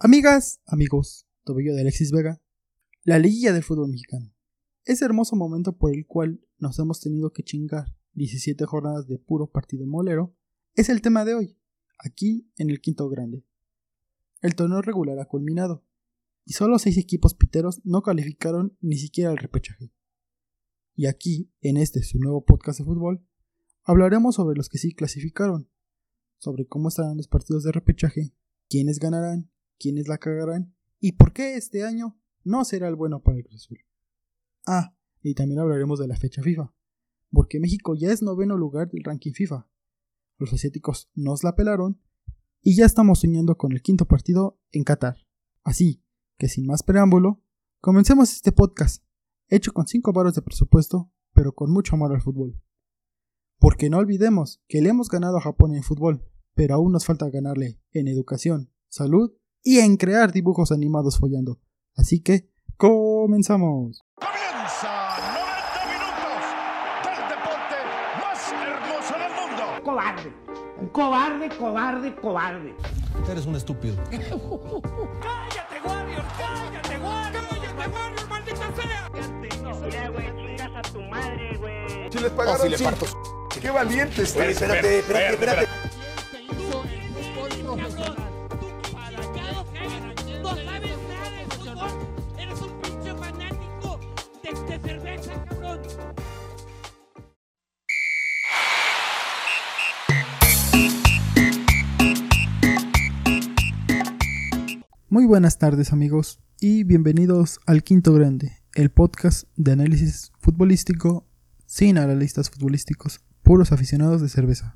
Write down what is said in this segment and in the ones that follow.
Amigas, amigos, tobillo de Alexis Vega, la liguilla del fútbol mexicano. Ese hermoso momento por el cual nos hemos tenido que chingar 17 jornadas de puro partido molero es el tema de hoy, aquí en el quinto grande. El torneo regular ha culminado, y solo 6 equipos piteros no calificaron ni siquiera al repechaje. Y aquí, en este su nuevo podcast de fútbol, hablaremos sobre los que sí clasificaron, sobre cómo estarán los partidos de repechaje, quiénes ganarán quiénes la cagarán y por qué este año no será el bueno para el Cruz. Ah, y también hablaremos de la fecha FIFA, porque México ya es noveno lugar del ranking FIFA. Los asiáticos nos la pelaron y ya estamos soñando con el quinto partido en Qatar. Así que sin más preámbulo, comencemos este podcast, hecho con 5 varos de presupuesto, pero con mucho amor al fútbol. Porque no olvidemos que le hemos ganado a Japón en fútbol, pero aún nos falta ganarle en educación, salud y en crear dibujos animados follando. Así que, comenzamos. Comienza 90 minutos del deporte más hermoso del mundo. Cobarde. Cobarde, cobarde, cobarde. Eres un estúpido. ¡Cállate, Warrior! ¡Cállate, Warrior! ¡Cállate, Warrior, maldita sea! Mira, güey, chingas a tu madre, güey. Si les pagaron, Oh, sí le parto. Qué valientes. Oye, espérate, espérate, espérate. Muy buenas tardes amigos y bienvenidos al Quinto Grande, el podcast de análisis futbolístico sin analistas futbolísticos, puros aficionados de cerveza.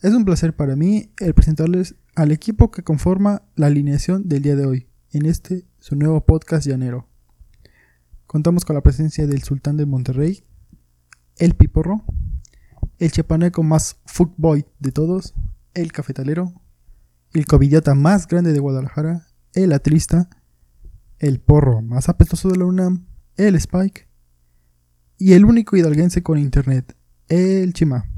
Es un placer para mí el presentarles al equipo que conforma la alineación del día de hoy, en este su nuevo podcast llanero. Contamos con la presencia del Sultán de Monterrey, el Piporro, el chapaneco más fuckboy de todos, el cafetalero, el covidiota más grande de Guadalajara, el atrista, el porro más apestoso de la UNAM, el Spike, y el único hidalguense con internet, el Chima.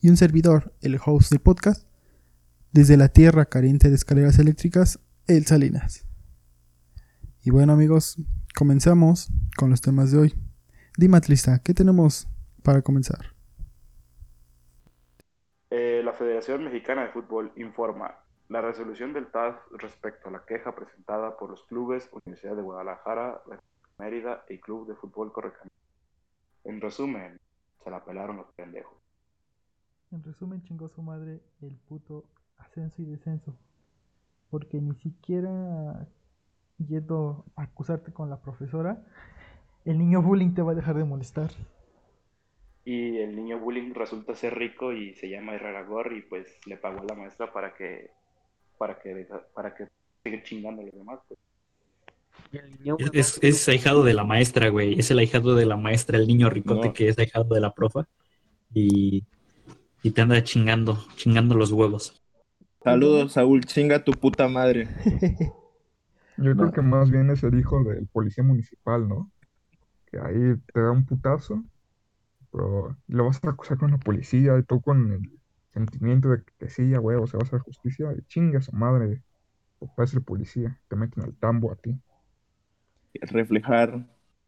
Y un servidor, el host del podcast, desde la tierra carente de escaleras eléctricas, el Salinas. Y bueno amigos, comenzamos con los temas de hoy. Dime atlista, ¿qué tenemos para comenzar? La Federación Mexicana de Fútbol informa la resolución del TAS respecto a la queja presentada por los clubes Universidad de Guadalajara, Mérida y Club de Fútbol Correcaminos. En resumen, se la pelaron los pendejos. En resumen, chingó su madre el puto ascenso y descenso. Porque ni siquiera yendo a acusarte con la profesora, el niño bullying te va a dejar de molestar. Y el niño bullying resulta ser rico y se llama Herrera Gor y pues le pagó a la maestra para que para que para que siga chingando a los demás. pues. Es, es, es ahijado de la maestra, güey. Es el ahijado de la maestra, el niño ricote No. que es ahijado de la profa. Y, y te anda chingando, chingando los huevos. Saludos, Saúl, chinga tu puta madre. Yo creo que más bien es el hijo del policía municipal, ¿no? Que ahí te da un putazo, pero lo vas a acusar con la policía y tú con el sentimiento de que sí, a huevo, se va a hacer justicia y chinga a su madre. Papá es el policía, te meten al tambo a ti. Reflejar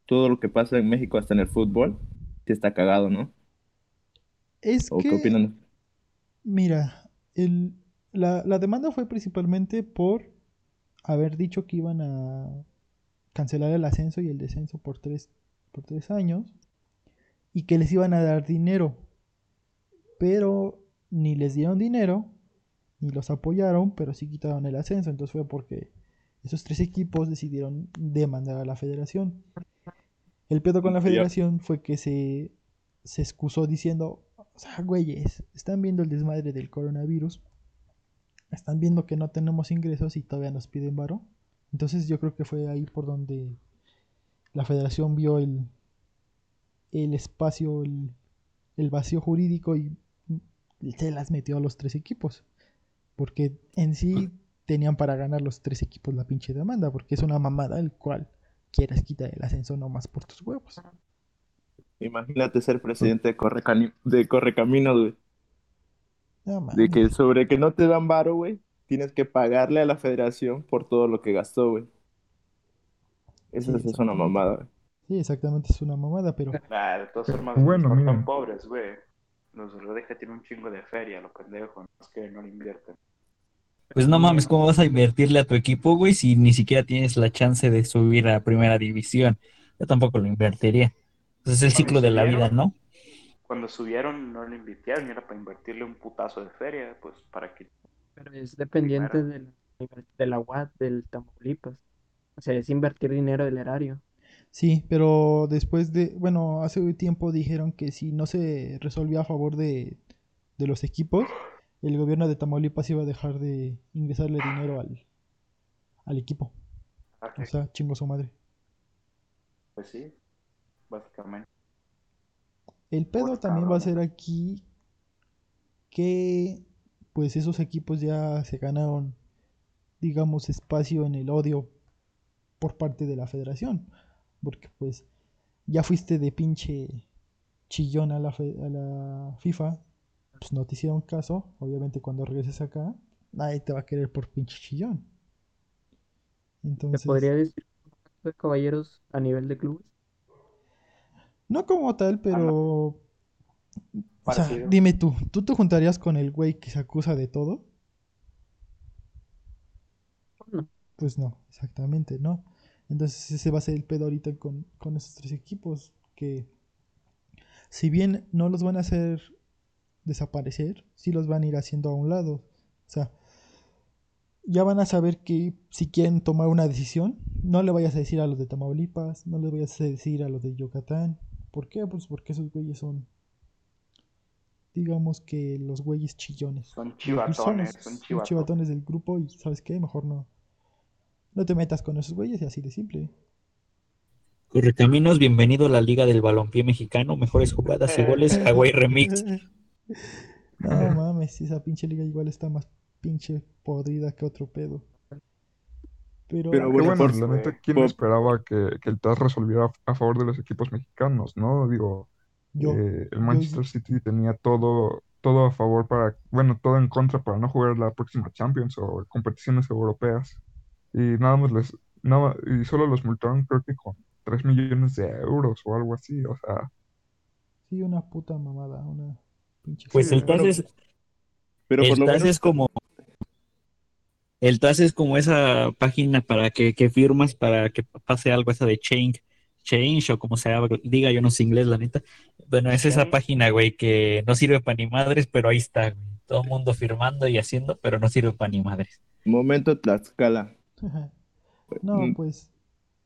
todo lo que pasa en México hasta en el fútbol, sí está cagado, ¿no? Es ¿O qué que, opinan? mira, el, la, la demanda fue principalmente por haber dicho que iban a cancelar el ascenso y el descenso por tres, por tres años y que les iban a dar dinero. Pero ni les dieron dinero, ni los apoyaron, pero sí quitaron el ascenso. Entonces fue porque esos tres equipos decidieron demandar a la federación. El pedo con la federación fue que se, se excusó diciendo, o sea, güeyes, están viendo el desmadre del coronavirus, están viendo que no tenemos ingresos y todavía nos piden varo. Entonces yo creo que fue ahí por donde la federación vio el, el espacio, el, el vacío jurídico y se las metió a los tres equipos. Porque en sí tenían para ganar los tres equipos la pinche demanda, porque es una mamada el cual quieras quitar el ascenso nomás por tus huevos. Imagínate ser presidente de, Correcani- de Correcaminos, güey. No. De que sobre que no te dan varo, güey, tienes que pagarle a la federación por todo lo que gastó, güey. Sí, es una mamada, güey. Sí, exactamente, es una mamada, pero Nah, de todas formas, Bueno, no miren. están pobres, güey. Los Redeja tienen un chingo de feria, los pendejos, no es que no le invierten. Pues no mames, ¿cómo vas a invertirle a tu equipo, güey, si ni siquiera tienes la chance de subir a primera división? Yo tampoco lo invertiría. Pues es el ciclo de la vida, ¿no? Cuando subieron no le invirtieron, era para invertirle un putazo de feria, pues para que... Pero es dependiente de la, de la UAT del Tamaulipas. O sea, es invertir dinero del erario. Sí, pero después de, bueno, hace tiempo dijeron que si no se resolvía a favor de, de los equipos, el gobierno de Tamaulipas iba a dejar de ingresarle dinero al, al equipo. Ah, O sea, chingo su madre. Pues sí, básicamente. El pedo también va a ser aquí que pues esos equipos ya se ganaron, digamos, espacio en el odio por parte de la federación. Porque pues ya fuiste de pinche chillón a la, fe- a la FIFA, pues no te hicieron caso. Obviamente cuando regreses acá, nadie te va a querer por pinche chillón. ¿Se Entonces, podría decir de caballeros a nivel de clubes? no como tal, pero... O sea, Parecido. dime tú, ¿tú te juntarías con el güey que se acusa de todo? No. Pues no, exactamente, ¿no? Entonces ese va a ser el pedo ahorita con, con esos tres equipos, que si bien no los van a hacer desaparecer, sí los van a ir haciendo a un lado. O sea, ya van a saber que si quieren tomar una decisión, no le vayas a decir a los de Tamaulipas, no le vayas a decir a los de Yucatán. ¿Por qué? Pues porque esos güeyes son, digamos que los güeyes chillones. Son chivatones, son chivatones. chivatones del grupo y ¿sabes qué? Mejor no. No te metas con esos güeyes y así de simple. Correcaminos, bienvenido a la Liga del Balompié Mexicano, mejores jugadas y goles, Hawaii Remix. No mames, esa pinche liga igual está más pinche podrida que otro pedo. Pero, bueno, bueno, la neta, ¿quién esperaba que, que el TAS resolviera a favor de los equipos mexicanos, no? Digo, yo, eh, el yo- Manchester City tenía todo, todo a favor para, bueno, todo en contra para no jugar la próxima Champions o competiciones europeas. Y nada más les, nada, y solo los multaron creo que con 3 millones de euros o algo así, o sea, sí, una puta mamada, una pinche. Pues el TAS es, Pero por el lo TAS menos es como el TAS es como esa página para que, que firmas para que pase algo esa de change, change o como se llama, diga yo no sé inglés la neta. Bueno, es esa página, güey, que no sirve para ni madres, pero ahí está, güey. Todo el mundo firmando y haciendo, pero no sirve para ni madres. momento Tlaxcala. No, Mm. pues.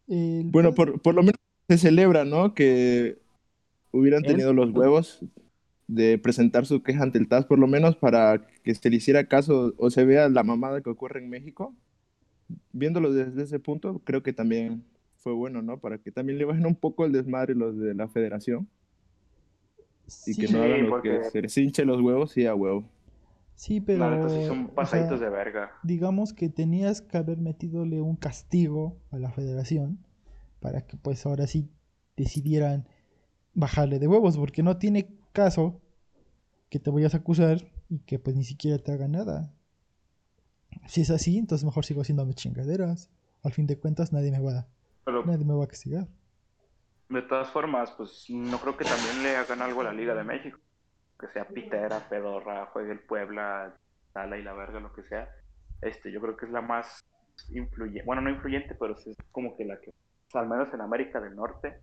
el Bueno, por, por lo menos se celebra, ¿no? Que hubieran ¿Eh? tenido los huevos de presentar su queja ante el TAS, por lo menos para que se le hiciera caso o se vea la mamada que ocurre en México. Viéndolo desde ese punto, creo que también fue bueno, ¿no? Para que también le bajen un poco el desmadre los de la federación y que no hagan lo porque- que se les hinche los huevos y a huevo. Sí, pero. La neta sí son o pasaditos sea, de verga. digamos que tenías que haber metidole un castigo a la federación para que pues ahora sí decidieran bajarle de huevos, porque no tiene caso que te vayas a acusar y que pues ni siquiera te haga nada. Si es así, entonces mejor sigo haciendo mis chingaderas. Al fin de cuentas nadie me va, Pero nadie me va a castigar. de todas formas, pues no creo que también le hagan algo a la Liga de México. Que sea pitera, pedorra, juegue el Puebla, Tala y la verga, lo que sea. Este, yo creo que es la más influyente, bueno, no influyente, pero es como que la que, al menos en América del Norte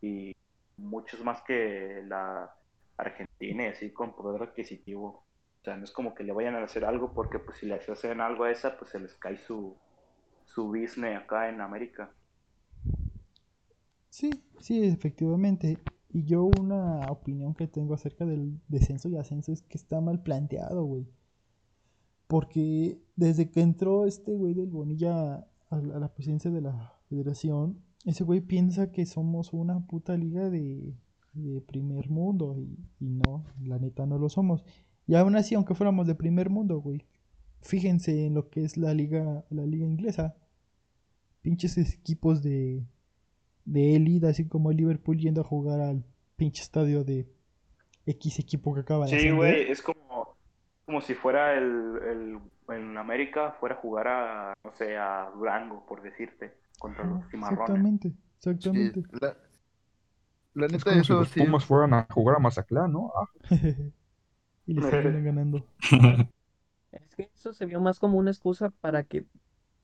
y muchos más que la Argentina y así con poder adquisitivo. O sea, no es como que le vayan a hacer algo porque pues si les hacen algo a esa, pues se les cae su, su business acá en América. Sí, sí, efectivamente. Y yo una opinión que tengo acerca del descenso y ascenso es que está mal planteado, güey. Porque desde que entró este güey del Bonilla a la, presidencia de la federación, ese güey piensa que somos una puta liga de, de primer mundo y, y no, la neta no lo somos. Y aún así, aunque fuéramos de primer mundo, güey, fíjense en lo que es la liga, la liga inglesa. Pinches equipos de, de élite, así como el Liverpool yendo a jugar al pinche estadio de X equipo que acaba de Sí, ascender. güey, es como, Como si fuera el, el en América fuera a jugar a, no sé, a Durango, por decirte, contra los cimarrones. Exactamente, exactamente. Sí, la, la Es neta, como si eso los sí. Pumas fueran a jugar a Mazatlán, ¿no? Ah, y les terminan ganando. Es que eso se vio más como una excusa para que,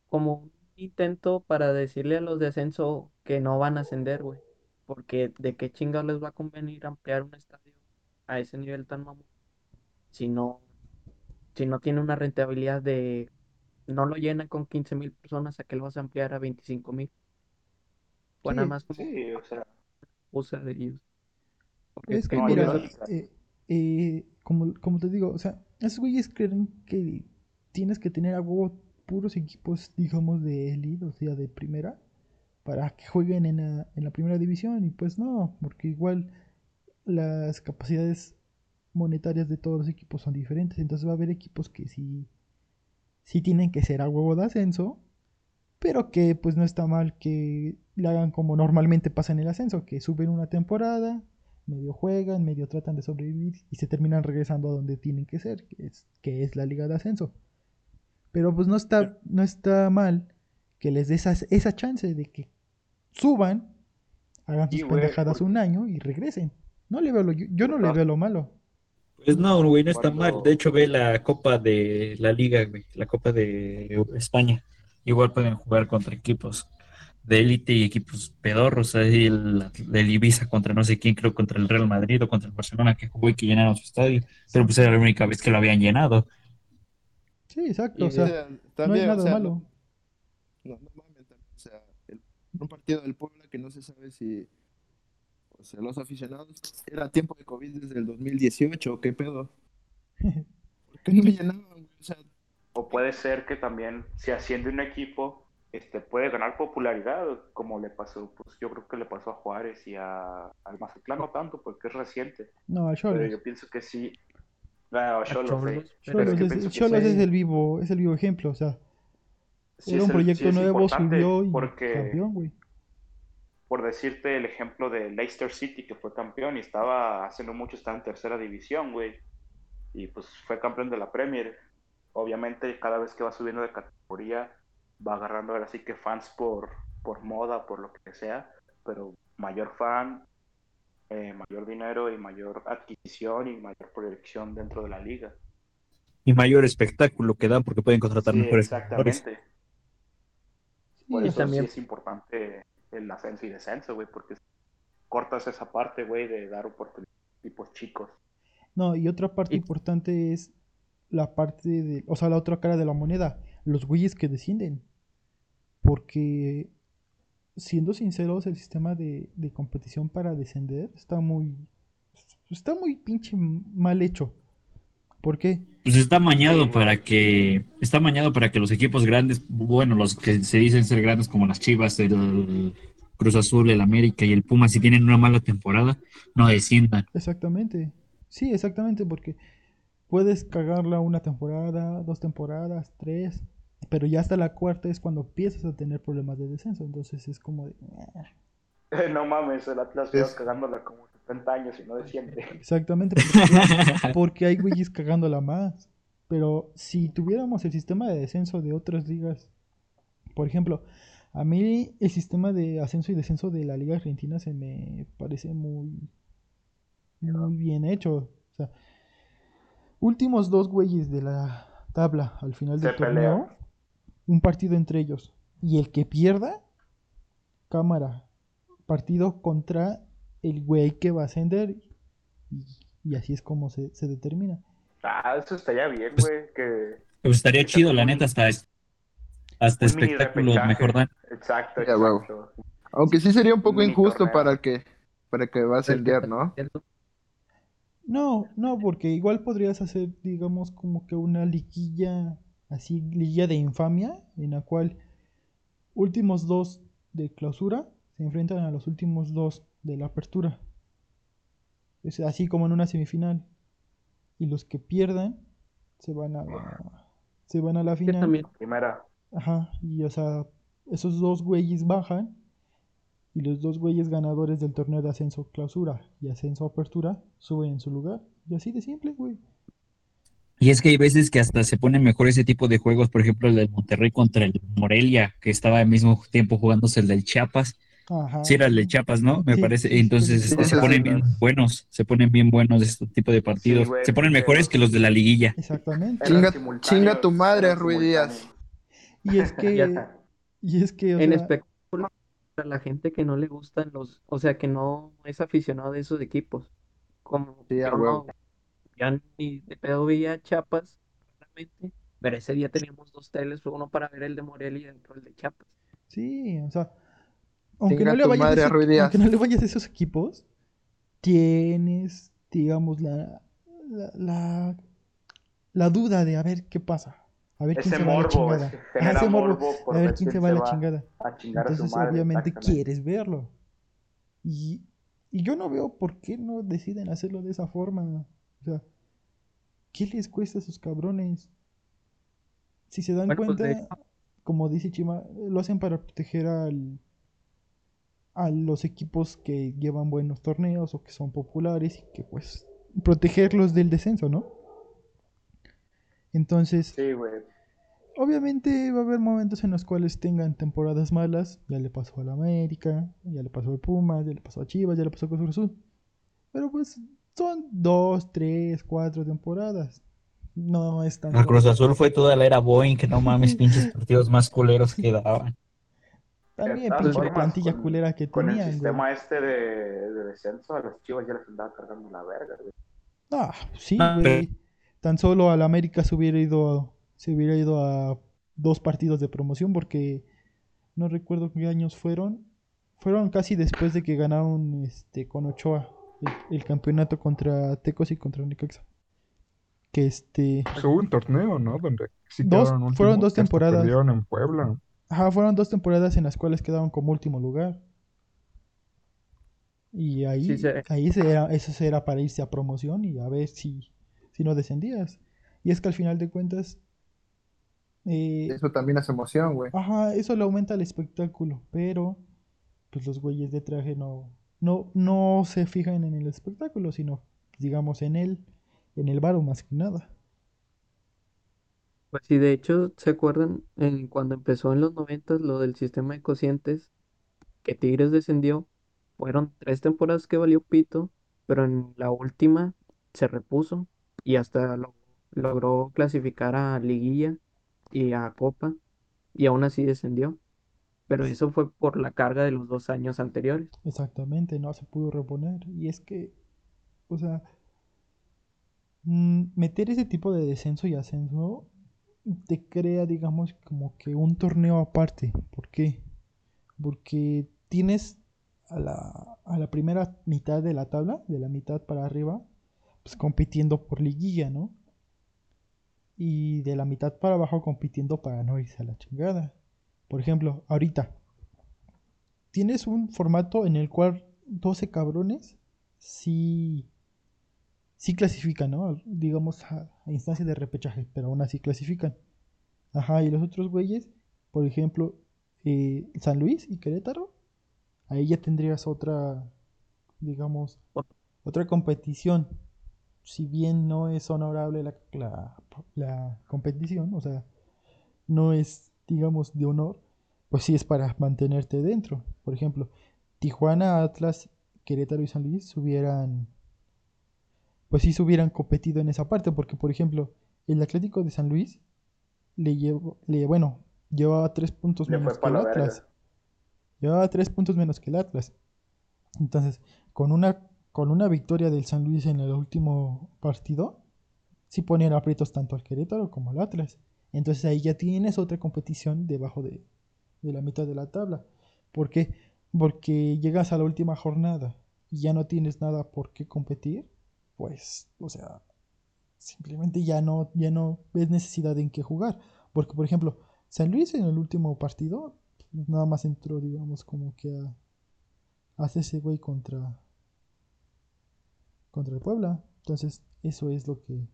como un intento para decirle a los de ascenso que no van a ascender, güey. Porque de qué chingados les va a convenir ampliar un estadio a ese nivel tan mamón si no, si no tiene una rentabilidad de, no lo llena con 15 mil personas, ¿a qué lo vas a ampliar a 25 mil? Pues nada más Sí, o sea, excusa de ellos. Porque Es que no, mira, eh, eh, como, como te digo, o sea, esos güeyes creen que tienes que tener a huevo puros equipos, digamos, de élite, o sea, de primera, para que jueguen en la, en la primera división. Y pues no, porque igual las capacidades monetarias de todos los equipos son diferentes. Entonces va a haber equipos que sí, sí tienen que ser a huevo de ascenso, pero que pues no está mal que le hagan como normalmente pasa en el ascenso, que suben una temporada, medio juegan, medio tratan de sobrevivir y se terminan regresando a donde tienen que ser, que es, que es la liga de ascenso. Pero pues no está, no está mal que les des esa, esa chance de que suban, hagan sus Sí, güey, pendejadas porque- un año y regresen. No le veo lo, yo, yo no le No. veo lo malo. Pues no, güey, no está Cuando- mal. De hecho, ve la Copa de la Liga, güey, la Copa de España. Igual pueden jugar contra equipos de élite y equipos pedorros. Ahí el, el Ibiza contra no sé quién, creo contra el Real Madrid o contra el Barcelona que jugó y que llenaron su estadio. Pero pues era la única vez que lo habían llenado. Sí, exacto. Y- O sea, sea, no hay también, o nada sea, malo. No, no mames, o sea, el- un partido del Puebla que no se sabe si, o sea, los aficionados, era tiempo de COVID desde el 2018, ¿qué pedo? ¿Por qué no me llenaban? O sea, O puede ser que también si asciende un equipo, este puede ganar popularidad, como le pasó, pues yo creo que le pasó a Juárez y a, al Mazatlán, no tanto, porque es reciente. No, a Pero Cholos. yo pienso que sí. Ah, o Xolos, Xolos, sí. pero Pero es Cholos que es, que Cholos sí- es el vivo, es el vivo ejemplo, o sea, sí era es un el- proyecto sí es nuevo, importante subió y porque campeón, güey. por decirte el ejemplo de Leicester City, que fue campeón y estaba hace no mucho, estaba en tercera división, güey. Y pues fue campeón de la Premier. Obviamente, cada vez que va subiendo de categoría, va agarrando ahora sí que fans por, por moda, por lo que sea, pero mayor fan, eh, mayor dinero y mayor adquisición y mayor proyección dentro de la liga. Y mayor espectáculo que dan porque pueden contratar Sí, mejores exactamente. Por Y eso también- sí es importante el ascenso y descenso, güey, porque cortas esa parte, güey, de dar oportunidades a equipos chicos. No, y otra parte Y- importante es la parte de, o sea, la otra cara de la moneda, los güeyes que descienden. Porque, siendo sinceros, el sistema de, de competición para descender está muy, está muy pinche mal hecho. ¿Por qué? Pues está mañado para que, está mañado para que los equipos grandes, bueno, los que se dicen ser grandes como las Chivas, el Cruz Azul, el América y el Puma, si tienen una mala temporada, no desciendan. Exactamente. Sí, exactamente, porque puedes cagarla una temporada, dos temporadas, tres, pero ya hasta la cuarta es cuando empiezas a tener problemas de descenso. Entonces es como de... "Ah". no mames, el Atlas lleva cagándola como 70 años y no desciende. Exactamente, porque, porque hay güeyes cagándola más. Pero si tuviéramos el sistema de descenso de otras ligas, por ejemplo, a mí el sistema de ascenso y descenso de la Liga Argentina se me parece muy, muy bien hecho. O sea, últimos dos güeyes de la tabla al final del Se torneo, un partido entre ellos. Y el que pierda, cámara, partido contra el güey que va a ascender. Y, y así es como se, se determina. Ah, eso estaría bien, güey, que Pues estaría Que chido, la un- neta, hasta, hasta espectáculo mejor dan. Exacto, Ya, exacto. aunque sí sería un poco Mini injusto torneo. para que, para que va a ascender, ¿no? No, no, porque igual podrías hacer, digamos, como que una liguilla, así, liguilla de infamia, en la cual últimos dos de clausura se enfrentan a los últimos dos de la apertura. Es así como en una semifinal. Y los que pierdan se van a la, se van a la final. también, Primera. Ajá, y o sea, esos dos güeyes bajan y los dos güeyes ganadores del torneo de ascenso clausura y ascenso apertura suben en su lugar. Y así de simple, güey. Y es que hay veces que hasta se ponen mejor ese tipo de juegos, por ejemplo, el del Monterrey contra el Morelia, que estaba al mismo tiempo jugándose el del Chiapas. Ajá. Sí, era el de Chiapas, ¿no? Me Sí, parece. Entonces sí, este, sí, se sí, ponen sí, bien buenos, se ponen bien buenos este tipo de partidos. güey, se ponen mejores que los de la liguilla. Exactamente. Chinga, chinga tu madre, eran Rui simultáneos. Díaz. Y es que, Ya. y es que, o En sea, espectáculo, para la gente que no le gustan los, o sea, que no es aficionado de esos equipos, como Sí, a yo no, huevo. ya ni de pedo veía Chiapas, realmente, pero ese día teníamos dos teles, uno para ver el de Morelia y otro el de Chiapas. sí, o sea, aunque no le vayas a Díaz. aunque no le vayas a esos equipos, tienes, digamos, la, la, la, la duda de a ver qué pasa. A ver quién Ese se va a la chingada. ese Ajá, genera ese morbo, morbo por a ver quién se va a la chingada. A chingar a su Entonces, madre, obviamente quieres verlo. Y, y yo no veo por qué no deciden hacerlo de esa forma. O sea, ¿qué les cuesta a esos cabrones? Si se dan Bueno, pues, de cuenta, como dice Chima, lo hacen para proteger al, a los equipos que llevan buenos torneos o que son populares y que pues protegerlos del descenso, ¿no? Entonces, Sí, güey. Obviamente va a haber momentos en los cuales tengan temporadas malas. Ya le pasó al América, ya le pasó al Pumas, ya le pasó a Chivas, ya le pasó a Cruz Azul. Pero pues son dos, tres, cuatro temporadas. No es tan El Cruz Azul fue toda la era Boeing, que no mames, pinches partidos más culeros que daban. También pinche formas, plantilla con- culera que Con el güey. sistema este de, de descenso, a las chivas ya les andaba cargando la verga, güey. Ah, sí, Ah, güey. Tan solo al América se hubiera ido a, se hubiera ido a dos partidos de promoción porque no recuerdo qué años fueron. Fueron casi después de que ganaron este con Ochoa el, el campeonato contra Tecos y contra Necaxa. Que este, Pues hubo un torneo, ¿no? Donde sí Dos- quedaron fueron dos temporadas. perdieron en Puebla. Ajá, fueron dos temporadas en las cuales quedaron como último lugar. Y ahí, Sí, ahí se era, eso era para irse a promoción y a ver si, si no descendías. Y es que al final de cuentas, eh, Eso también es emoción, güey. Ajá, eso le aumenta el espectáculo, pero pues los güeyes de traje no, no, no se fijan en el espectáculo, sino digamos en el, en el varo más que nada. Pues sí, de hecho, ¿se acuerdan en cuando empezó en los noventas lo del sistema de cocientes que Tigres descendió? Fueron tres temporadas que valió pito, pero en la última se repuso y hasta lo- logró clasificar a Liguilla y a Copa y aún así descendió. Pero eso fue por la carga de los dos años anteriores. Exactamente, no se pudo reponer. Y es que, o sea, mm, meter ese tipo de descenso y ascenso te crea, digamos, como que un torneo aparte. ¿Por qué? Porque tienes a la, a la primera mitad de la tabla, de la mitad para arriba, pues compitiendo por liguilla, ¿no? Y de la mitad para abajo compitiendo para no irse a la chingada. Por ejemplo, ahorita tienes un formato en el cual 12 cabrones sí, sí clasifican, ¿no? Digamos a, a instancia de repechaje, pero aún así clasifican. Ajá, y los otros güeyes, por ejemplo, eh, San Luis y Querétaro, ahí ya tendrías otra, digamos, otra competición. Si bien no es honorable la, la, la competición, o sea, no es, digamos, de honor, pues sí es para mantenerte dentro. Por ejemplo, Tijuana, Atlas, Querétaro y San Luis hubieran, pues sí se hubieran competido en esa parte, porque por ejemplo, el Atlético de San Luis le llevó, le, bueno, llevaba tres puntos Le menos que el Atlas. Llevaba tres puntos menos que el Atlas. Entonces, con una, con una victoria del San Luis en el último partido, sí ponían aprietos tanto al Querétaro como al Atlas. Entonces ahí ya tienes otra competición debajo de, de la mitad de la tabla. ¿Por qué? Porque llegas a la última jornada y ya no tienes nada por qué competir, pues, o sea, simplemente ya no, ya no ves necesidad en qué jugar. Porque, por ejemplo, San Luis en el último partido nada más entró, digamos, como que a, a hacerse güey contra, contra el Puebla. Entonces, eso es lo que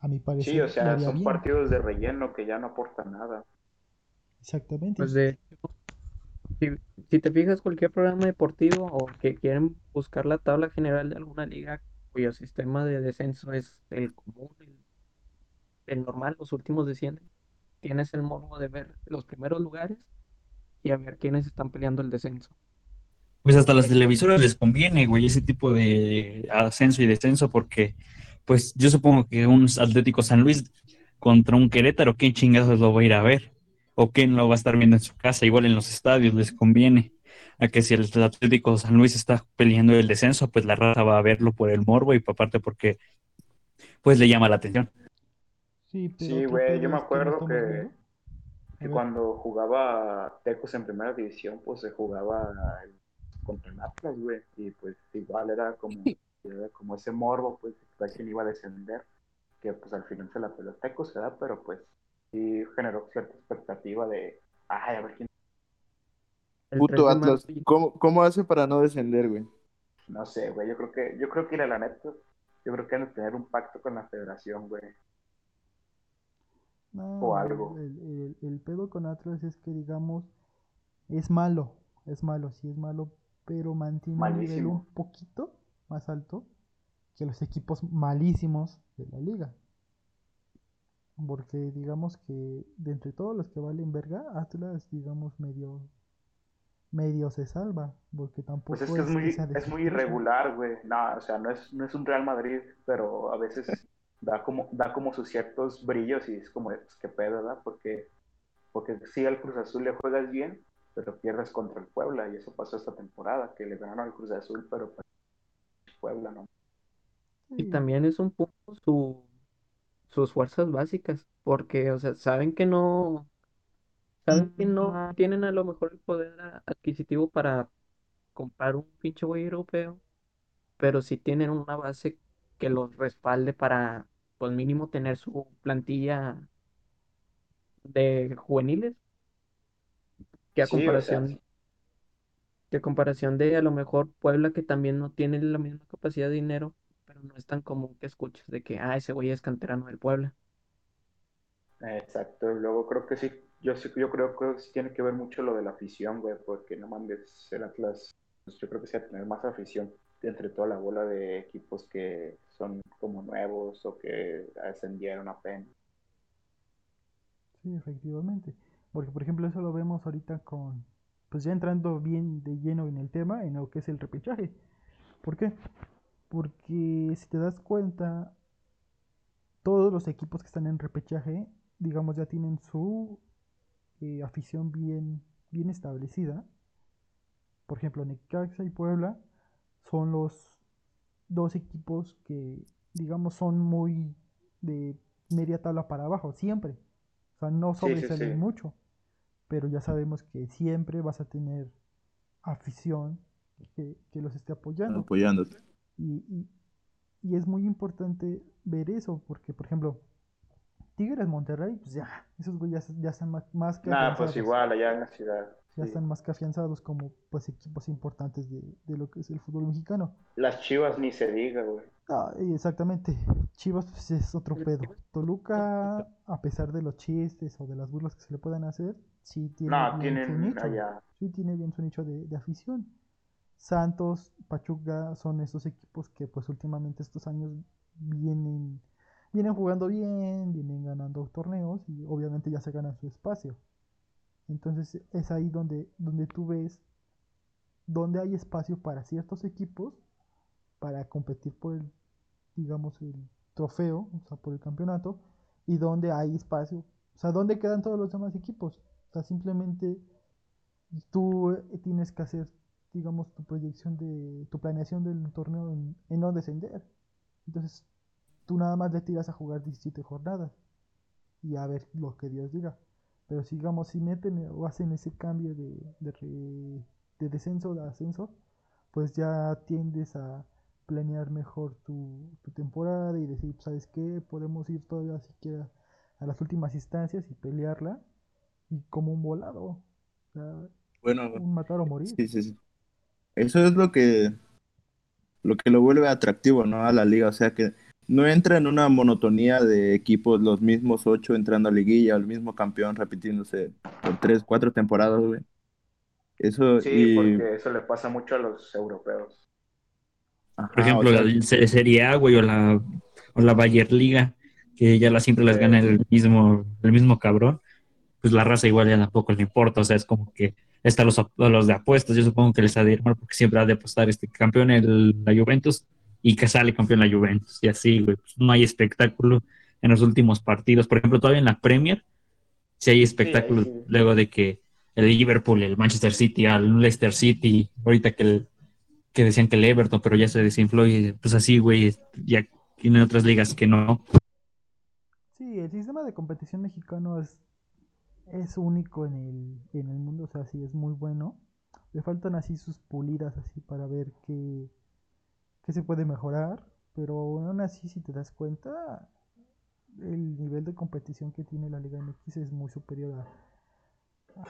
a mi parecer Sí, o sea, son bien. partidos de relleno que ya no aportan nada. Exactamente. Pues de si, si te fijas cualquier programa deportivo o que quieren buscar la tabla general de alguna liga cuyo sistema de descenso es el común, el el normal, los últimos descienden. Tienes el morbo de ver los primeros lugares y a ver quiénes están peleando el descenso. Pues hasta las televisoras les conviene, güey, ese tipo de ascenso y descenso, porque, pues, yo supongo que un Atlético San Luis contra un Querétaro, ¿quién chingados lo va a ir a ver? ¿O quién lo va a estar viendo en su casa? Igual en los estadios les conviene. A que si el Atlético San Luis está peleando el descenso, pues la raza va a verlo por el morbo y aparte porque, pues, le llama la atención. Sí, Sí, güey, yo me que acuerdo que, que cuando jugaba Tecos en primera división, pues se jugaba el- contra el Atlas, güey, y pues igual era como, era como ese morbo, pues, de quién iba a descender, que pues al final se la peló Tecos, ¿verdad? Pero pues sí generó cierta expectativa de, ay, a ver quién, El Puto 3 de Atlas. marzo- ¿Cómo, cómo hace para no descender, güey? no sé, güey, yo creo que, yo creo que la neta, yo creo que han de tener un pacto con la federación, güey. No, o algo. El, el- el pedo con Atlas es que, digamos, es malo, es malo, sí es malo, pero mantiene un nivel un poquito más alto que los equipos malísimos de la liga. Porque digamos que de entre todos los que valen verga, Atlas, digamos, medio medio se salva, porque tampoco Pues es que es muy, es irregular, güey. No, o sea, no es, no es un Real Madrid, pero a veces da como, da como sus ciertos brillos y es como, pues, qué pedo, ¿verdad? Porque, porque sí al Cruz Azul le juegas bien, pero pierdes contra el Puebla, y eso pasó esta temporada, que le ganaron al Cruz Azul, pero pues, Puebla no. Y también es un poco su, sus fuerzas básicas, porque, o sea, saben que no, saben que no tienen a lo mejor el poder adquisitivo para comprar un pinche güey europeo, pero sí tienen una base que los respalde para, pues mínimo, tener su plantilla de juveniles, que a Sí, o sea, comparación, que a comparación de a lo mejor Puebla, que también no tiene la misma capacidad de dinero, pero no es tan común que escuches de que, ah, ese güey es canterano del Puebla. Exacto, luego creo que sí, yo yo creo que sí tiene que ver mucho lo de la afición, güey, porque no mames, el Atlas, pues, yo creo que sí va a tener más afición entre toda la bola de equipos que son como nuevos o que ascendieron apenas. Sí, efectivamente. Porque, por ejemplo, eso lo vemos ahorita con, pues ya entrando bien de lleno en el tema, en lo que es el repechaje. ¿Por qué? Porque si te das cuenta, todos los equipos que están en repechaje, digamos, ya tienen su eh, afición bien, bien establecida. Por ejemplo, Necaxa y Puebla son los dos equipos que, digamos, son muy de media tabla para abajo, siempre. O sea, no Sí, sí, sobresalen sí. mucho, pero ya sabemos que siempre vas a tener afición que, que los esté apoyando. Apoyándote. Y, y- y es muy importante ver eso, porque, por ejemplo, Tigres Monterrey, pues ya, esos güeyes ya, ya están más, más que Nada, pues afianzados. igual allá en la ciudad. Ya sí. están más que afianzados como pues equipos importantes de, de lo que es el fútbol mexicano. Las Chivas ni se diga, güey. Ah, exactamente. Chivas pues, es otro pedo. Toluca, a pesar de los chistes o de las burlas que se le puedan hacer, sí tiene No, bien su nicho. allá. Sí tiene bien su nicho de, de afición. Santos, Pachuca son esos equipos que pues últimamente estos años vienen, vienen jugando bien, vienen ganando torneos y obviamente ya se ganan su espacio. Entonces es ahí donde, donde tú ves donde hay espacio para ciertos equipos para competir por el, digamos, el trofeo, o sea, por el campeonato, y donde hay espacio, o sea, donde quedan todos los demás equipos. O sea, simplemente tú eh, tienes que hacer, digamos, tu proyección de, tu planeación del torneo en, en no descender. Entonces, tú nada más le tiras a jugar 17 jornadas y a ver lo que Dios diga. Pero si, digamos, si meten o hacen ese cambio de, de, re- de descenso a ascenso, pues ya tiendes a planear mejor tu, tu temporada y decir, ¿sabes qué? Podemos ir todavía siquiera a las últimas instancias y pelearla y como un volado. O sea, Bueno, un matar o morir. sí, sí, sí. Eso es lo que lo que lo vuelve atractivo, ¿no? A la liga, o sea que no entra en una monotonía de equipos, los mismos ocho entrando a liguilla, el mismo campeón repitiéndose por tres, cuatro temporadas, güey. Eso Sí, y porque eso le pasa mucho a los europeos. Por ejemplo, o sea, la Se- Serie A, güey, o la, o la Bayer Liga, que ya las siempre las gana el mismo, el mismo cabrón, pues la raza igual ya tampoco le importa, o sea, es como que están los, los de apuestas, yo supongo que les ha de ir mal porque siempre ha de apostar este campeón en la Juventus y que sale campeón la Juventus, y así, güey, pues no hay espectáculo en los últimos partidos, por ejemplo, todavía en la Premier, si hay espectáculo luego de que el Liverpool, el Manchester City, al Leicester City, ahorita que, el, que decían que el Everton, pero ya se desinfló y pues así, güey, ya tiene otras ligas que no. Sí, el sistema de competición mexicano es, es único en el, en el mundo, o sea, sí es muy bueno. Le faltan así sus pulidas así para ver qué, qué se puede mejorar, pero aún así si te das cuenta, el nivel de competición que tiene la Liga MX es muy superior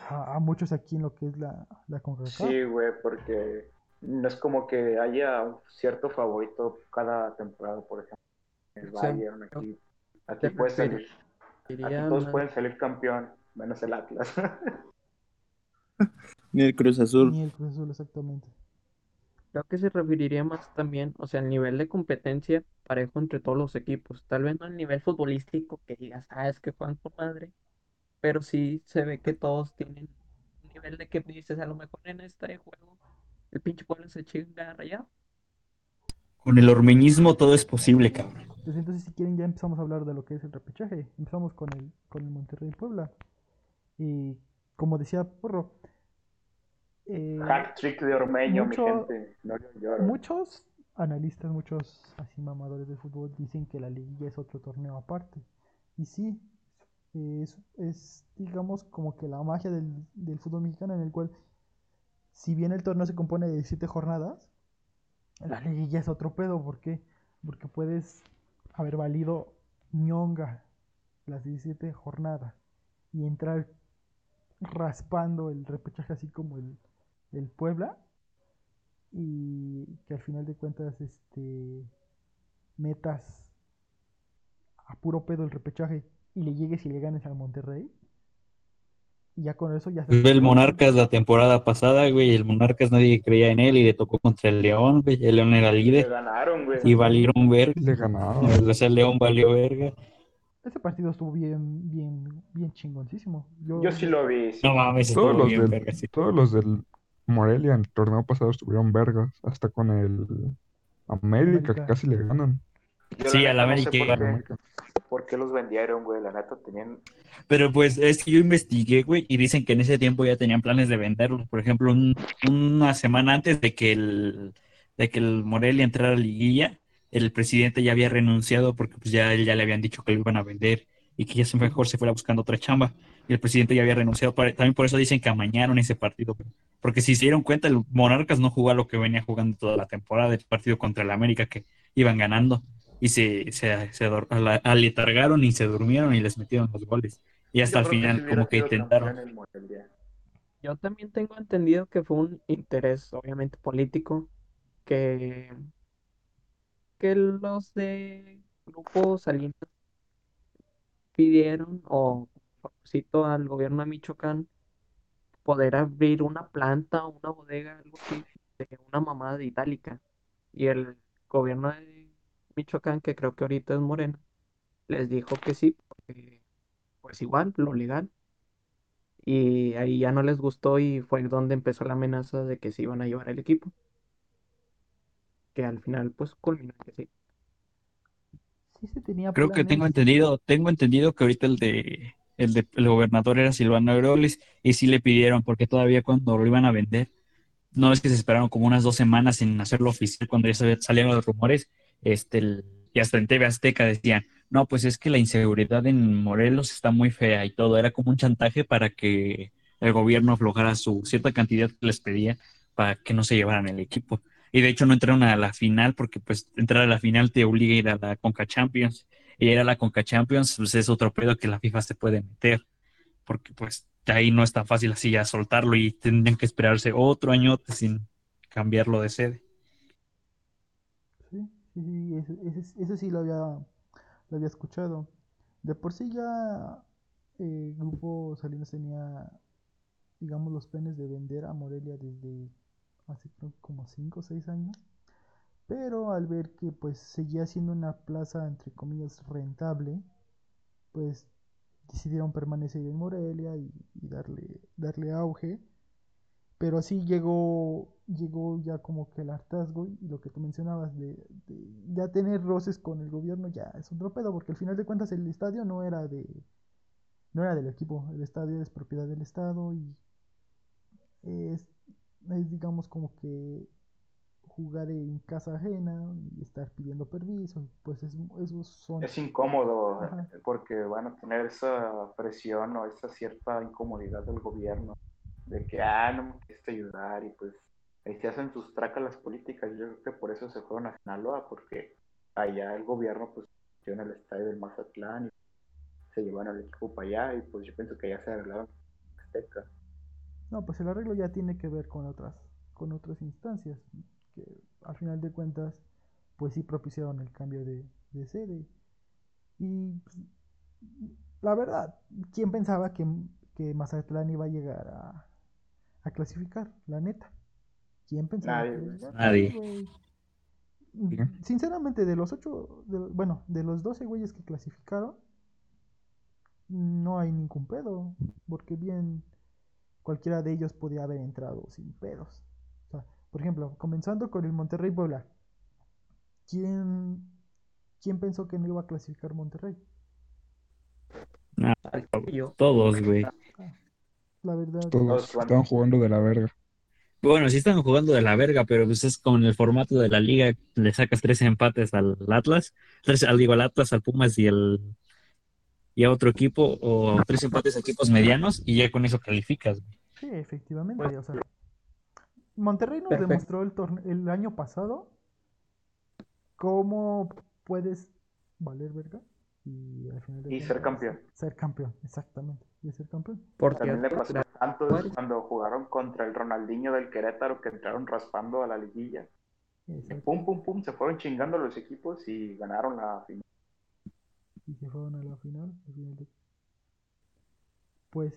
a, a, muchos aquí en lo que es la, la CONCACAF. Sí, güey, porque no es como que haya un cierto favorito cada temporada, por ejemplo. El Bayern, aquí, aquí, puede salir, aquí todos pueden salir campeón, menos el Atlas. Ni el Cruz Azul. Ni el Cruz Azul, exactamente. Creo que se referiría más también, o sea, el nivel de competencia parejo entre todos los equipos. Tal vez no el nivel futbolístico que digas, ah, es que juegan por madre, pero sí se ve que todos tienen un nivel de que dices, a lo mejor en este juego el pinche pueblo se chinga rayado. Con el ormeñismo todo es posible, cabrón. Pues entonces si quieren ya empezamos a hablar de lo que es el repechaje. Empezamos con el, con el Monterrey Puebla. Y como decía Porro, eh, trick de Ormeño, mi gente. muchos analistas, muchos así mamadores de fútbol dicen que la liga es otro torneo aparte. Y sí, es, es, digamos, como que la magia del, del, fútbol mexicano, en el cual, si bien el torneo se compone de 17 jornadas, la liguilla es otro pedo. ¿Por qué? Porque puedes haber valido ñonga las 17 jornadas y entrar raspando el repechaje así como el, el Puebla y que al final de cuentas este metas a puro pedo el repechaje y le llegues y le ganes al Monterrey. Y ya con eso ya se... El Monarcas la temporada pasada, güey, el Monarcas nadie creía en él y le tocó contra el León, güey, el León era líder. Le ganaron, güey. Y valieron verga. Le ganaron. el León valió verga. Ese partido estuvo bien, bien, bien chingoncísimo. Yo, Yo sí lo vi. No mames, todos los, bien del, verga, sí. todos los del Morelia en el torneo pasado estuvieron vergas, hasta con el América, que casi le ganan. Yo Sí, al no América. sé por, América. qué, por qué los vendieron, güey. La neta tenían. Pero pues es que yo investigué, güey, y dicen que en ese tiempo ya tenían planes de venderlos. Por ejemplo, un- una semana antes de que el de que el Morelia entrara a la liguilla, el presidente ya había renunciado porque pues ya, ya le habían dicho que lo iban a vender y que ya se mejor se fuera buscando otra chamba. Y el presidente ya había renunciado. También por eso dicen que amañaron ese partido. Porque si se dieron cuenta, el Monarcas no jugó a lo que venía jugando toda la temporada, el partido contra el América que iban ganando. Y se, se, se aletargaron y se durmieron y les metieron los goles. Y hasta que final como que intentaron. el. Yo también tengo entendido que fue un interés, obviamente político, que, que los de Grupo Salinas pidieron o cito al gobierno de Michoacán poder abrir una planta o una bodega, algo así, de una mamada de Itálica. Y el gobierno de Michoacán, que creo que ahorita es Morena, les dijo que sí, porque pues igual, lo legal. Y ahí ya no les gustó y fue donde empezó la amenaza de que se iban a llevar el equipo. Que al final pues culminó que sí. sí se tenía Creo que tengo entendido, tengo entendido que ahorita el de el de el gobernador era Silvano Aureoles y sí le pidieron porque todavía cuando lo iban a vender, no es que se esperaron como unas dos semanas sin hacerlo oficial cuando ya salieron los rumores, este y hasta en TV Azteca decían, no, pues es que la inseguridad en Morelos está muy fea y todo, era como un chantaje para que el gobierno aflojara su cierta cantidad que les pedía para que no se llevaran el equipo. Y de hecho no entraron a la final porque pues entrar a la final te obliga a ir a la Conca Champions. Y ir a la Conca Champions pues es otro pedo que la FIFA se puede meter. Porque pues ahí no es tan fácil así ya soltarlo y tendrían que esperarse otro año sin cambiarlo de sede. Sí, sí, sí, ese sí lo había, lo había escuchado. De por sí ya eh, Grupo Salinas tenía, digamos, los planes de vender a Morelia desde hace creo como 5 o 6 años. Pero al ver que pues seguía siendo una plaza entre comillas rentable, pues decidieron permanecer en Morelia y, darle, darle auge. Pero sí llegó, llegó ya como que el hartazgo y lo que tú mencionabas de, de ya tener roces con el gobierno ya es otro pedo, porque al final de cuentas el estadio no era de no era del equipo, el estadio es propiedad del estado y es, es digamos como que jugar en casa ajena y estar pidiendo permiso, pues es, esos son... Es incómodo Ajá. porque van a tener esa presión o esa cierta incomodidad del gobierno de que, ah, no me quisiste ayudar y pues ahí se hacen sus tracas las políticas. Yo creo que por eso se fueron a Sinaloa porque allá el gobierno pues tiene el estadio del Mazatlán y se llevaron el equipo para allá y pues yo pienso que ya se arreglaron Azteca. No, pues el arreglo ya tiene que ver con otras, con otras instancias, que al final de cuentas, pues sí propiciaron el cambio de, de sede. Y pues, la verdad, ¿quién pensaba que, que Mazatlán iba a llegar a, a clasificar? La neta. ¿Quién pensaba Nadie, que Nadie. Sinceramente, de los ocho, de- bueno, de los 12 güeyes que clasificaron, no hay ningún pedo, porque bien cualquiera de ellos podía haber entrado sin pedos. Por ejemplo, comenzando con el Monterrey Puebla. ¿Quién, ¿Quién pensó que no iba a clasificar Monterrey? Nah, Yo. todos, güey. La verdad, Todos estaban jugando de la verga. Bueno, sí están jugando de la verga, pero pues es con el formato de la liga, le sacas tres empates al Atlas, tres, al digo al Atlas, al Pumas y el y a otro equipo, o tres empates a equipos medianos, y ya con eso calificas. güey. sí, efectivamente. O sea, Monterrey nos Perfecto. demostró el, el año pasado cómo puedes valer verga y al final de Y ser campeón. Ser campeón, exactamente. Y ser campeón. Por También le pasó Juárez. cuando jugaron contra el Ronaldinho del Querétaro que entraron raspando a la liguilla. Pum, pum, pum, se fueron chingando los equipos y ganaron la final. y se fueron a la final. al final de- Pues,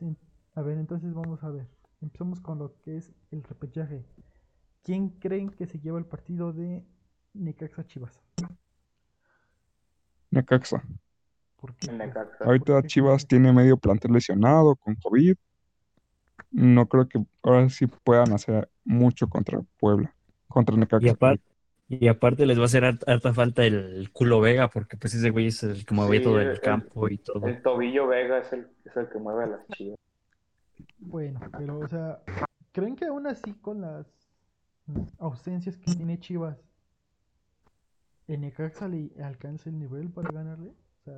a ver, entonces vamos a ver. Empezamos con lo que es el repechaje. ¿Quién creen que se lleva el partido de Necaxa Chivas? Necaxa. ¿Por qué? Necaxa. Ahorita Chivas tiene medio plantel lesionado con COVID. No creo que ahora sí puedan hacer mucho contra Puebla. Contra Y Necaxa. y aparte les va a hacer hart- harta falta el culo Vega, porque pues ese güey es el que mueve Sí, todo el- el campo y todo. El tobillo Vega es el, es el que mueve a las chivas. Bueno, pero, o sea, ¿creen que aún así con las ausencias que tiene Chivas, el Necaxa le alcanza el nivel para ganarle? O sea,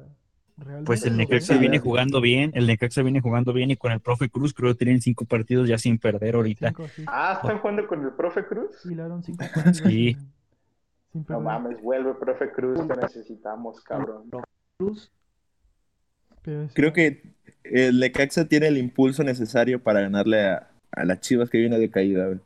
realmente Pues el Necaxa viene jugando bien, el Necaxa viene jugando bien y con el profe Cruz creo que tienen cinco partidos ya sin perder ahorita. Cinco, sí. Ah, ¿están jugando con el profe Cruz? Hilaron cinco partidos Sí. sin, sin No mames, vuelve profe Cruz, te necesitamos, cabrón. Cruz, Creo que el Necaxa tiene el impulso necesario para ganarle a, a las Chivas que viene de caída, güey.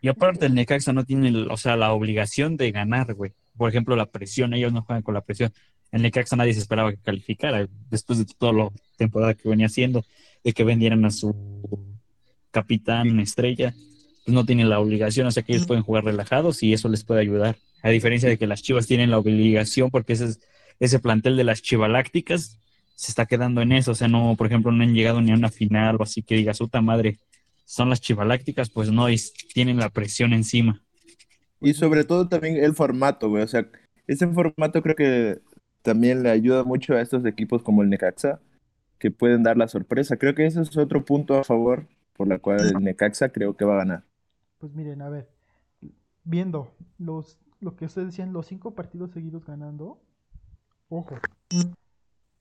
Y aparte el Necaxa no tiene, o sea, la obligación de ganar, güey. Por ejemplo, la presión, ellos no juegan con la presión. El Necaxa nadie se esperaba que calificara después de toda la temporada que venía haciendo, de que vendieran a su capitán estrella, pues no tienen la obligación, o sea que ellos pueden jugar relajados y eso les puede ayudar. A diferencia de que las Chivas tienen la obligación, porque ese, es- ese plantel de las Chivalácticas se está quedando en eso, o sea, no, por ejemplo, no han llegado ni a una final o así que digas, puta madre, son las Chivalácticas, pues no, y tienen la presión encima. Y sobre todo también el formato, güey. O sea, ese formato creo que también le ayuda mucho a estos equipos como el Necaxa, que pueden dar la sorpresa. Creo que ese es otro punto a favor por la cual el Necaxa creo que va a ganar. Pues miren, a ver, viendo los, lo que ustedes decían, los cinco partidos seguidos ganando, ojo,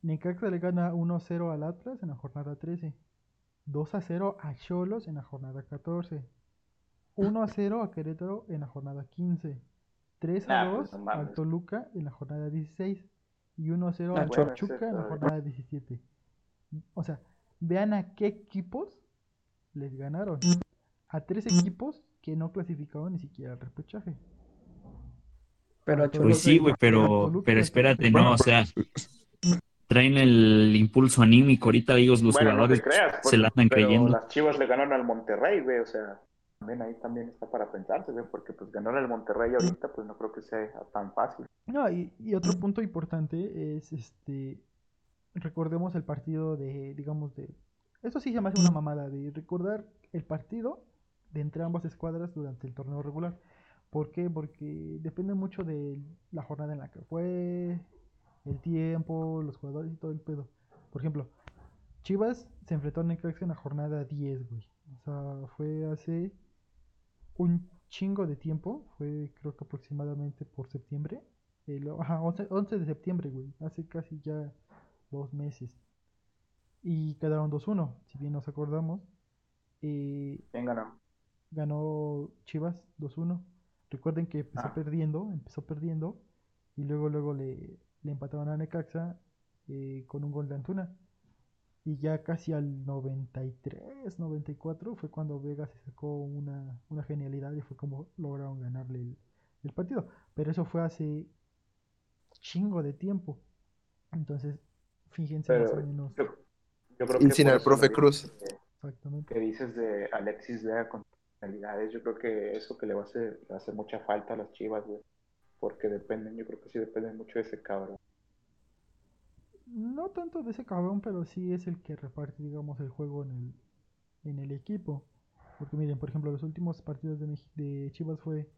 Necaxa le gana 1-0 al Atlas en la jornada 13, 2-0 a Cholos en la jornada 14, 1-0 a Querétaro en la jornada 15, 3-2 Ah, pues no al. Toluca en la jornada 16 y 1-0 Ah, al bueno, Pachuca ese en la jornada 17. O sea, vean a qué equipos les ganaron. A tres equipos que no clasificaban ni siquiera al repechaje. pero a Cholos Pues sí, güey, pero, pero espérate, no, o sea, traen el impulso anímico, ahorita ellos los Bueno, no jugadores creas, se la andan pero creyendo. las chivas le ganaron al Monterrey, güey, o sea, también ahí también está para pensarse, güey, porque pues ganar al Monterrey ahorita, pues no creo que sea tan fácil. No, y, y otro punto importante es este recordemos el partido de, digamos, de... Esto sí se me hace una mamada, de recordar el partido de entre ambas escuadras durante el torneo regular. ¿Por qué? Porque depende mucho de la jornada en la que fue, el tiempo, los jugadores y todo el pedo. Por ejemplo, Chivas se enfrentó a Necaxa en la jornada 10, güey. O sea, fue hace un chingo de tiempo. Fue creo que aproximadamente por septiembre. El, ajá, 11, 11 de septiembre, güey. Hace casi ya dos meses. Y quedaron 2-1, si bien nos acordamos. Eh, ¿Quién ganó? ganó Chivas 2-1. Recuerden que empezó Ah. perdiendo, empezó perdiendo. Y luego, luego le, le empataron a Necaxa eh, con un gol de Antuna. Y ya casi al 93, 94 fue cuando Vega se sacó una, una genialidad y fue como lograron ganarle el, el partido. Pero eso fue hace chingo de tiempo. Entonces, fíjense más o Pero menos. yo, yo creo que sin el profe Cruz. de- Exactamente. que dices de Alexis Vega con penalidades, yo creo que eso que le va a hacer, le va a hacer mucha falta a las Chivas, güey. Porque dependen, yo creo que sí dependen mucho de ese cabrón. No tanto de ese cabrón, pero sí es el que reparte, digamos, el juego en el, en el equipo. Porque miren, por ejemplo, los últimos partidos de, de Chivas fue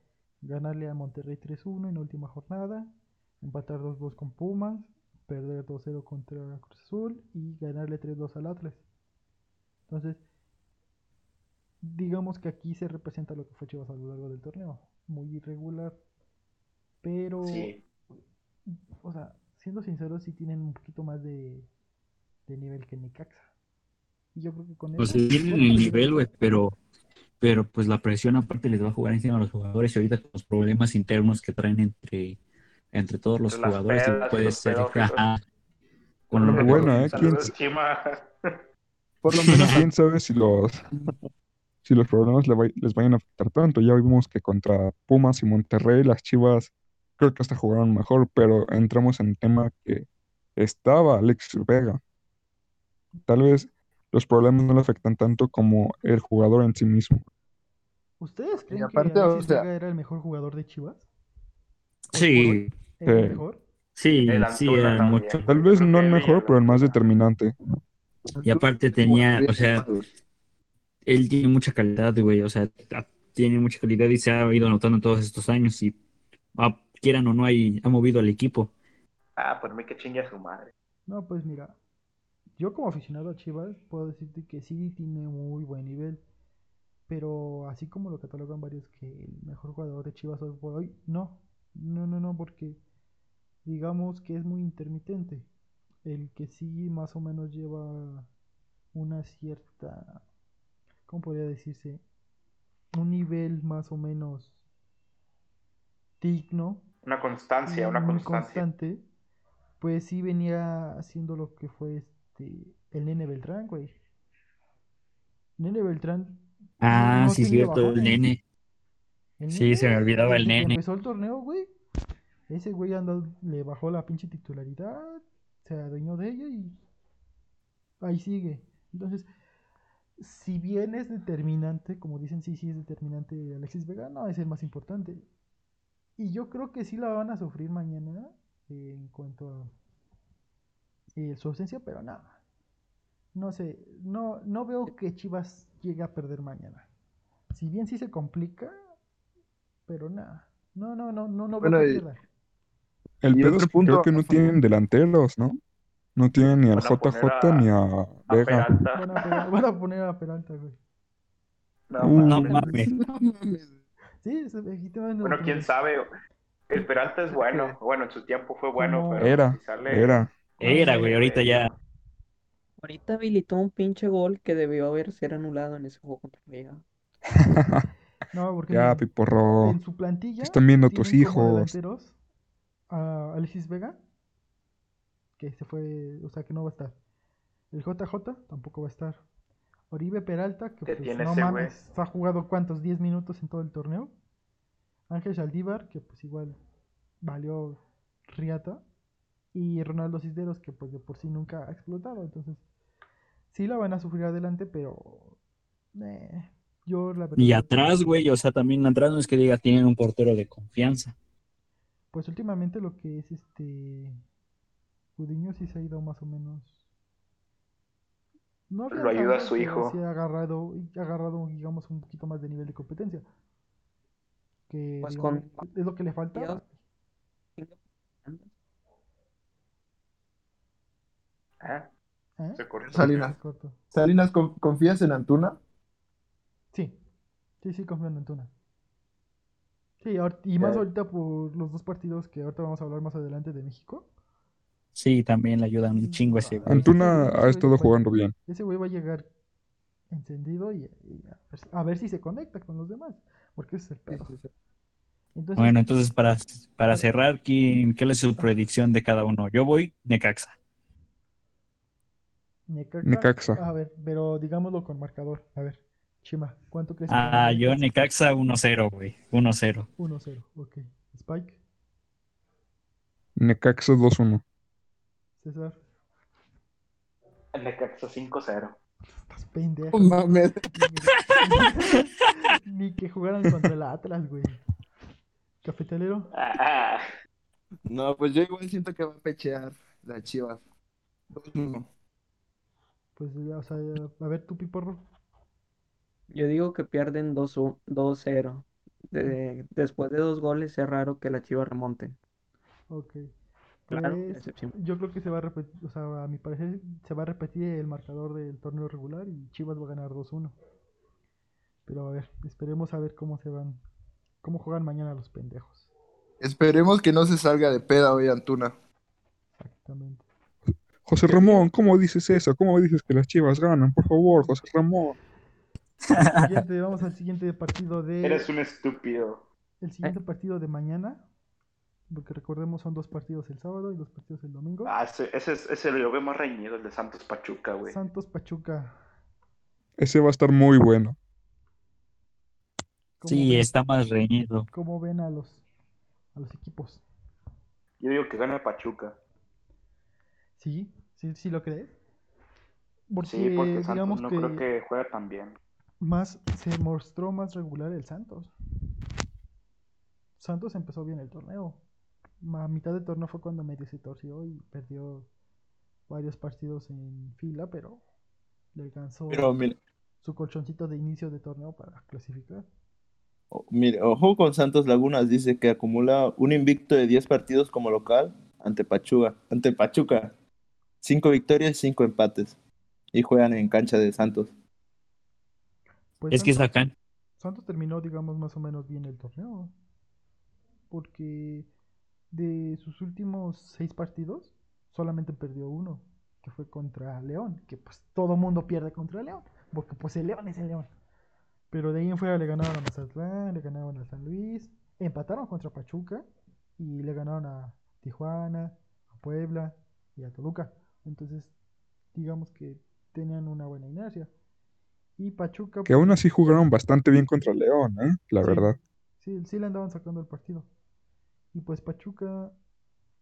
ganarle a Monterrey 3-1 en la última jornada, empatar 2-2 con Pumas, perder 2-0 contra Cruz Azul y ganarle 3-2 al Atlas. Entonces, digamos que aquí se representa lo que fue Chivas a lo largo del torneo. Muy irregular, pero Sí, o sea, siendo sinceros, sí tienen un poquito más de, de nivel que Necaxa. Y yo creo que con Pues eso. sí tienen el nivel, güey, pero, pero pues la presión aparte les va a jugar encima a los jugadores y ahorita con los problemas internos que traen entre, entre todos los las jugadores, pedas puede los ser, ajá, con lo Bueno, ¿eh? ¿Quién. Por lo menos quién sabe si los, si los problemas les vayan a afectar tanto. Ya vimos que contra Pumas y Monterrey las Chivas creo que hasta jugaron mejor, pero entramos en el tema que estaba Alexis Vega. Tal vez los problemas no le afectan tanto como el jugador en sí mismo. ¿Ustedes creen aparte, que o Alexis sea- Vega era el mejor jugador de Chivas? Sí, ¿Era el Sí. mejor? sí, El sí, también. mucho. Tal vez no el mejor, pero el más determinante. Y aparte tenía, o sea, él tiene mucha calidad, güey, o sea, tiene mucha calidad y se ha ido anotando en todos estos años y ah, quieran o no, hay, ha movido al equipo. Ah, por mí que chingue a su madre. No, pues mira, yo como aficionado a Chivas puedo decirte que sí tiene muy buen nivel. Pero así como lo catalogan varios que el mejor jugador de Chivas hoy por hoy, no. No, no, no, porque digamos que es muy intermitente. El que sí más o menos lleva una cierta, ¿cómo podría decirse? Un nivel más o menos digno Una constancia, una muy constancia. constante, pues sí venía haciendo lo que fue este el Nene Beltrán, güey. Nene Beltrán Ah, no sí, cierto, el nene. El Sí, se me olvidaba el que nene. empezó el torneo, güey. Ese güey andó, le bajó la pinche titularidad, se adueñó de ella y ahí sigue. Entonces, si bien es determinante, como dicen, sí, sí es determinante Alexis Vega, no es el más importante. Y yo creo que sí la van a sufrir mañana eh, en cuanto a eh, su ausencia, pero nada. No sé, no, no veo que Chivas llegue a perder mañana. Si bien sí se complica, pero nada. No, no, no, no, no veo Bueno, que y- pierda. El pedo es que creo punto que no tienen delanteros, ¿no? No tienen ni al JJ a- ni a A Vega. Peralta. Van a, van a poner a Peralta, güey. No, Uh, No mames. mames. Sí, es-. Bueno, quién ponen. sabe. El Peralta es bueno. Bueno, en su tiempo fue bueno, pero Era, si sale. era. Era, güey, ahorita ya. Ahorita habilitó un pinche gol que debió haber sido anulado en ese juego contra. No, porque Ya, miren, Piporro. en su plantilla están viendo tus hijos. a Alexis Vega, que se fue, o sea que no va a estar. El JJ tampoco va a estar. Oribe Peralta, que ¿Qué pues tiene no ese mames, ha jugado cuántos, 10 minutos en todo el torneo. Ángel Saldívar, que pues igual valió riata. Y Ronaldo Cisneros, que pues de por sí nunca ha explotado. Entonces, sí la van a sufrir adelante, pero eh, yo la verdad. Y atrás, güey, o sea, también atrás no es que diga tienen un portero de confianza. Pues últimamente lo que es este Gudiño sí se ha ido más o menos. No Lo ayuda a su hijo. Sí ha agarrado, ha agarrado, digamos, un poquito más de nivel de competencia. Que Pues digamos, con- es lo que le faltaba. ¿Eh? ¿Eh? Se cortó. Salinas. Se. Salinas, ¿con- ¿confías en Antuna? Sí, sí, sí, confío en Antuna. Sí, y más Eh. ahorita por los dos partidos que ahorita vamos a hablar más adelante de México. Sí, también le ayudan un chingo ese güey. Antuna ha estado jugando bien. Ese güey va a llegar encendido y, y a, ver, si- a ver si se conecta con los demás, porque ese es el pedo. Entonces, Bueno, entonces para, para cerrar, ¿quién, ¿qué es su predicción de cada uno? Yo voy Necaxa. Necaxa, Necaxa. A ver, pero digámoslo con marcador. A ver, Chima, ¿cuánto crees que Ah, gana yo Necaxa? Necaxa 1-0, güey. 1-0. 1-0, ok. Spike, Necaxa 2-1. César, Necaxa 5-0. estás pendejo. No mames. Ni que jugaran contra el Atlas, güey. Cafetalero, Ah, No, pues yo igual siento que va a pechear la Chivas. 2-1. pues, ya, o sea, a ver tu piporro. Yo digo que pierden 2-1 2-0. De- después de dos goles es raro que la Chivas remonten. Ok. Claro, Pues, excepción. yo creo que se va a repetir, o sea, a mi parecer se va a repetir el marcador del torneo regular y Chivas va a ganar 2-1. Pero a ver, esperemos a ver cómo se van, cómo juegan mañana los pendejos. Esperemos que no se salga de peda hoy Antuna. Exactamente. José Ramón, ¿cómo dices eso? ¿Cómo dices que las Chivas ganan? Por favor, José Ramón. Siguiente, vamos al siguiente partido de eres un estúpido. el siguiente partido de mañana, porque recordemos son dos partidos el sábado y dos partidos el domingo. Ah, ese, ese, es- ese lo veo más reñido, el de Santos Pachuca, güey. Santos Pachuca. Ese va a estar muy bueno. ¿Cómo Sí, ven- está más reñido. ¿Cómo ven a los a los equipos? Yo digo que gana Pachuca. ¿Sí? ¿Sí, sí lo crees? Porque, Sí, porque Santos digamos no que creo que juega tan bien. más se mostró más regular el Santos. Santos empezó bien el torneo. A mitad del torneo fue cuando medio se torció y perdió varios partidos en fila, pero le alcanzó Pero su colchoncito de inicio de torneo para clasificar. o- mire, ojo con Santos Lagunas, dice que acumula un invicto de 10 partidos como local ante Pachuca. Ante Pachuca. 5 victorias y 5 empates. Y juegan en cancha de Santos. Pues Es que Santos- sacan. Santos terminó, digamos, más o menos bien el torneo. Porque de sus últimos seis partidos, solamente perdió uno, que fue contra León. Que pues todo mundo pierde contra León, porque pues el León es el León. Pero de ahí en fuera le ganaron a Mazatlán, le ganaron a San Luis, empataron contra Pachuca y le ganaron a Tijuana, a Puebla y a Toluca. Entonces, digamos que tenían una buena inercia. Y Pachuca... Que aún pues, así jugaron bastante bien contra León, ¿eh? La Sí. verdad. Sí, sí le andaban sacando el partido. Y pues Pachuca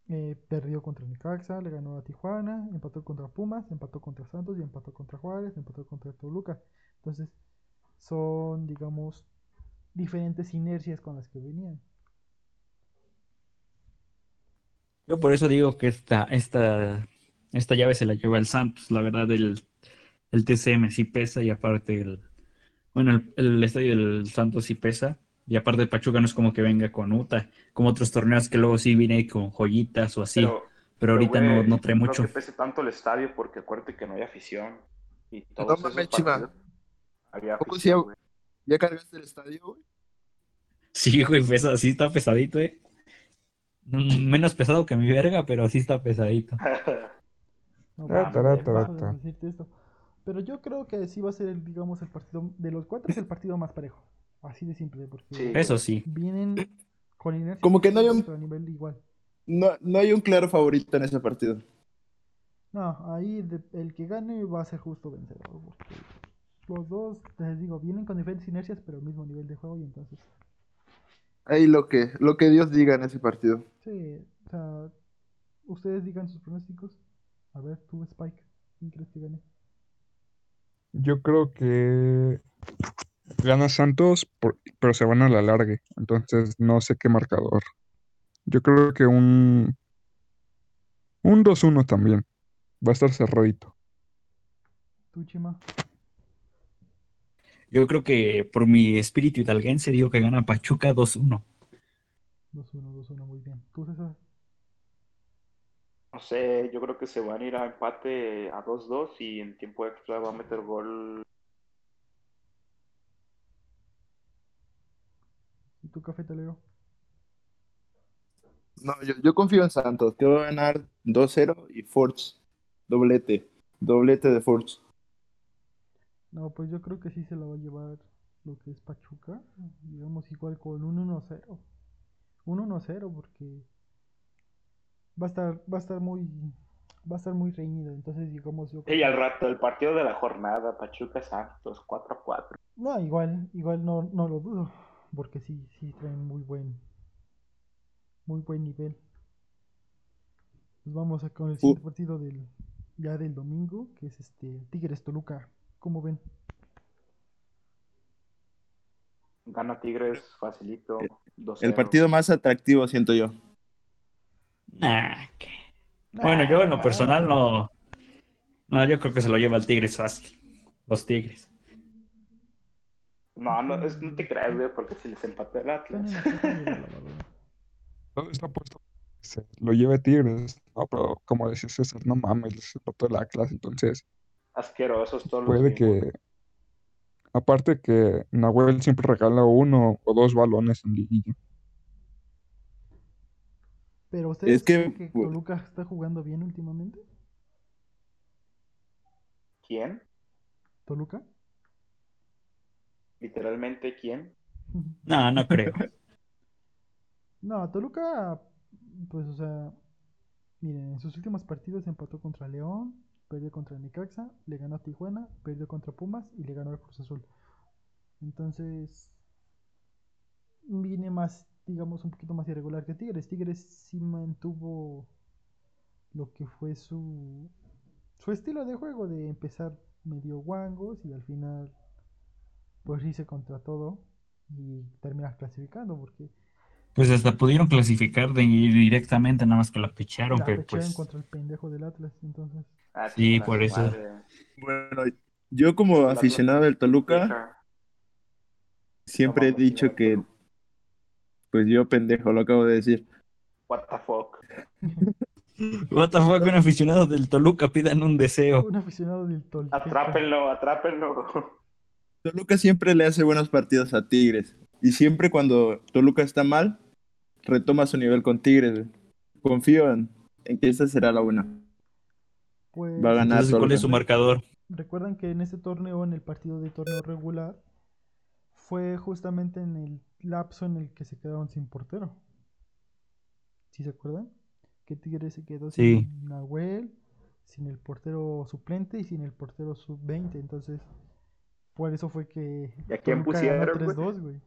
eh, perdió contra Necaxa, le ganó a Tijuana, empató contra Pumas, empató contra Santos y empató contra Juárez, empató contra Toluca. Entonces, son, digamos, diferentes inercias con las que venían. Yo por eso digo que esta, esta, esta llave se la lleva el Santos. La verdad, el, el TCM sí pesa y aparte el, bueno, el, el estadio del Santos sí pesa. Y aparte Pachuca no es como que venga con UTA, como otros torneos que luego sí viene con joyitas o así. Pero, Pero ahorita no, no trae mucho. que pese tanto el estadio porque acuérdate que no hay afición. Y No mames, partidos había ¿Cómo afición, güey. ¿Ya cargaste el estadio, güey? Sí, güey, pesa, sí está pesadito, eh. Mm, Menos pesado que mi verga, pero sí está pesadito. No, mames, no ta. decirte esto. Pero yo creo que sí va a ser, el, digamos, el partido de los cuatro es el partido más parejo. Así de simple, porque Sí. Eso sí. vienen con inercia Como que no hay un- a nivel igual. No, no hay un claro favorito en ese partido. No, ahí de- el que gane va a ser justo vencedor. Porque los dos, les digo, vienen con diferentes inercias, pero el mismo nivel de juego. Y entonces, Ahí lo que, lo que Dios diga en ese partido. sí, o sea, ustedes digan sus pronósticos. A ver, tú, Spike, ¿quién crees que gane? Yo creo que gana Santos, por- pero se van a la larga. Entonces no sé qué marcador. Yo creo que un Un 2-1 también. Va a estar cerradito. ¿Tú, Chima? Yo creo que por mi espíritu hidalguense digo que gana Pachuca 2-1. 2-1, 2-1, muy bien. ¿Tú, César? No sé, yo creo que se van a ir a empate a 2-2 y en tiempo extra va a meter gol. ¿Y tú, cafetalero? No, yo, yo confío en Santos, que va a ganar 2-0 y Forge, doblete, doblete de Forge. No, pues yo creo que sí se la va a llevar lo que es Pachuca. Digamos igual con un 1-0. Un 1-0 porque va a estar, va a estar muy, va a estar muy reñido. Entonces digamos yo. Y al rato, el partido de la jornada, Pachuca Santos, 4-4. No, igual, igual no, no lo dudo. Porque sí, sí traen muy buen, muy buen nivel. Pues vamos a con el siguiente partido del, ya del domingo, que es este Tigres Toluca. ¿Cómo ven? Gana Tigres, facilito. 2-0. El partido más atractivo, siento yo. Nah, que- Bueno, yo en lo personal no. No, yo creo que se lo lleva el Tigres fácil. Los Tigres. No, no, es- no te creas, güey, porque si les empató el Atlas. Todo está puesto. Se lo lleve Tigres. No, pero como decía César, no mames, les empató la clase. Entonces, Asquerosos todos puede que... que. Aparte que Nahuel siempre regala uno o dos balones en liguilla. Pero ustedes Es que- creen que Toluca está jugando bien últimamente? ¿Quién? ¿Toluca? Literalmente, ¿quién? No, no creo. No, Toluca, pues, o sea, miren, en sus últimos partidos empató contra León, perdió contra Necaxa, le ganó a Tijuana, perdió contra Pumas y le ganó al Cruz Azul. Entonces, viene más, digamos, un poquito más irregular que Tigres. Tigres sí mantuvo lo que fue su, su estilo de juego, de empezar medio guangos y al final, pues, irse contra todo y terminar clasificando, porque Pues hasta pudieron clasificar de directamente, nada más que la picharon, la pero pues. contra el pendejo del Atlas, entonces. Ah, Sí, por eso. madre. Bueno, yo como aficionado del Toluca, siempre he dicho que, pues yo pendejo, lo acabo de decir. What the fuck. What the fuck, un aficionado del Toluca pidan un deseo. Un aficionado del Tolteca. Atrápenlo, atrápenlo. Toluca siempre le hace buenos partidos a Tigres. Y siempre cuando Toluca está mal, retoma su nivel con Tigres. Confío en, en que esta será la buena. Pues, Va a ganar Entonces, ¿cuál Toluca. es su marcador? recuerdan que en este torneo, en el partido de torneo regular, fue justamente en el lapso en el que se quedaron sin portero. ¿Sí se acuerdan? Que Tigres se quedó Sí. sin Nahuel, sin el portero suplente y sin el portero sub-20. Entonces, por eso fue que ¿Y a quién pusieron, güey? 3-2, güey.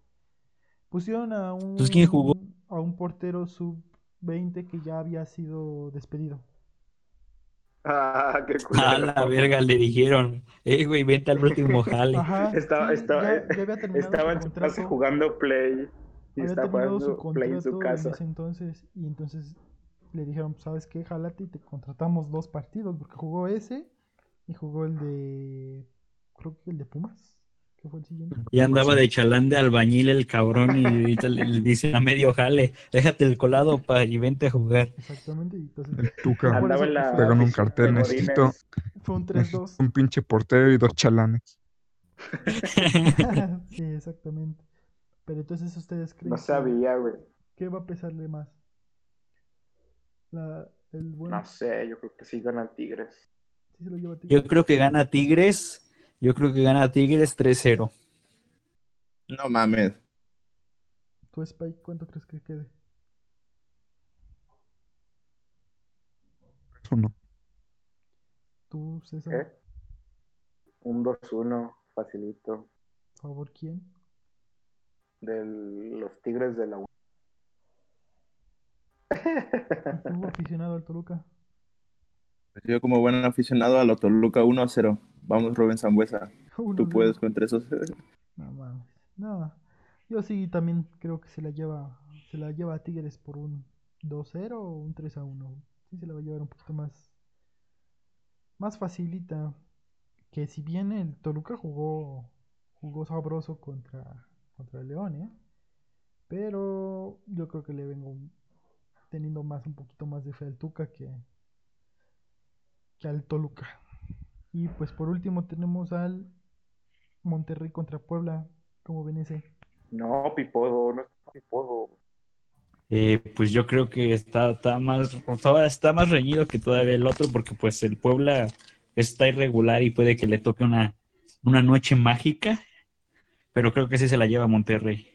Pusieron a un, Entonces, ¿quién jugó? a un portero sub-20 que ya había sido despedido. Ah, qué A culero. la verga le dijeron, eh, güey, vente al último jale. Ajá, Estaba, sí, estaba, ya- ya había terminado estaba su en su casa jugando Play. Y había estaba terminado su jugando Play en contrato su en casa. ese entonces y entonces le dijeron, ¿sabes qué? Jálate y te contratamos dos partidos porque jugó ese y jugó el de, creo que el de Pumas, que fue el siguiente. Y andaba de chalán de albañil el cabrón y ahorita le, dicen a medio jale, déjate el colado pa, y vente a jugar. Exactamente, y entonces El Tuca Andaba en la fue- pegan un cartel, necesito, fue un necesito 3-2. un pinche portero y dos chalanes. sí, exactamente. Pero entonces ustedes creen No sabía, güey. ¿qué va a pesarle más? La, el No sé, yo creo que sí gana Tigres. sí se lo lleva Tigres. Yo creo que gana Tigres, yo creo que gana Tigres 3-0. No mames. ¿Tú, Spike, cuánto crees que quede? Uno. ¿Tú, César? ¿Eh? Un 2-1, facilito. ¿Favor quién? De los Tigres de la U. ¿Tú, aficionado al Toluca? Yo como buen aficionado a Toluca 1 a 0. Vamos, Rubén Zambuesa. Uno, Tú puedes contra esos. No mames. No. Yo sí también creo que se la lleva se la lleva a Tigres por un 2-0 o un 3-1. sí se la va a llevar un poquito más. Más facilita. Que si bien el Toluca jugó. Jugó sabroso contra. Contra el León, ¿eh? Pero yo creo que le vengo teniendo más un poquito más de fe al Tuca que al Toluca. Y pues por último tenemos al Monterrey contra Puebla. ¿Cómo ven ese? No, Pipodo, no está Pipodo. Eh, pues yo creo que está, está más está más reñido que todavía el otro porque pues el Puebla está irregular y puede que le toque una, una noche mágica, pero creo que sí se la lleva Monterrey.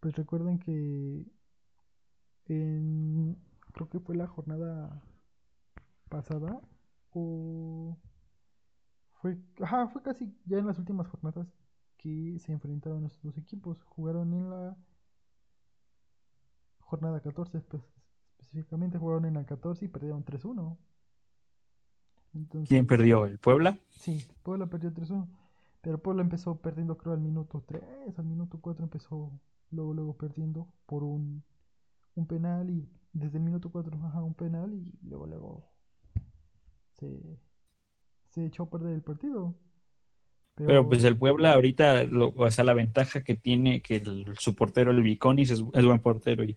Pues recuerden que en, creo que fue la jornada pasada o fue, ajá, fue casi ya en las últimas jornadas que se enfrentaron estos dos equipos. Jugaron en la jornada 14, pues, específicamente jugaron en la 14 y perdieron 3-1. Entonces, ¿Quién perdió? ¿El Puebla? Sí, Puebla perdió 3-1. Pero Puebla empezó perdiendo creo al minuto 3, al minuto 4 empezó luego luego perdiendo por un, un penal y desde el minuto 4 ajá, un penal y luego luego se, se echó a perder el partido. Pero pues el Puebla ahorita, lo- o sea, la ventaja que tiene que el, su portero, el Viconis, es, es buen portero y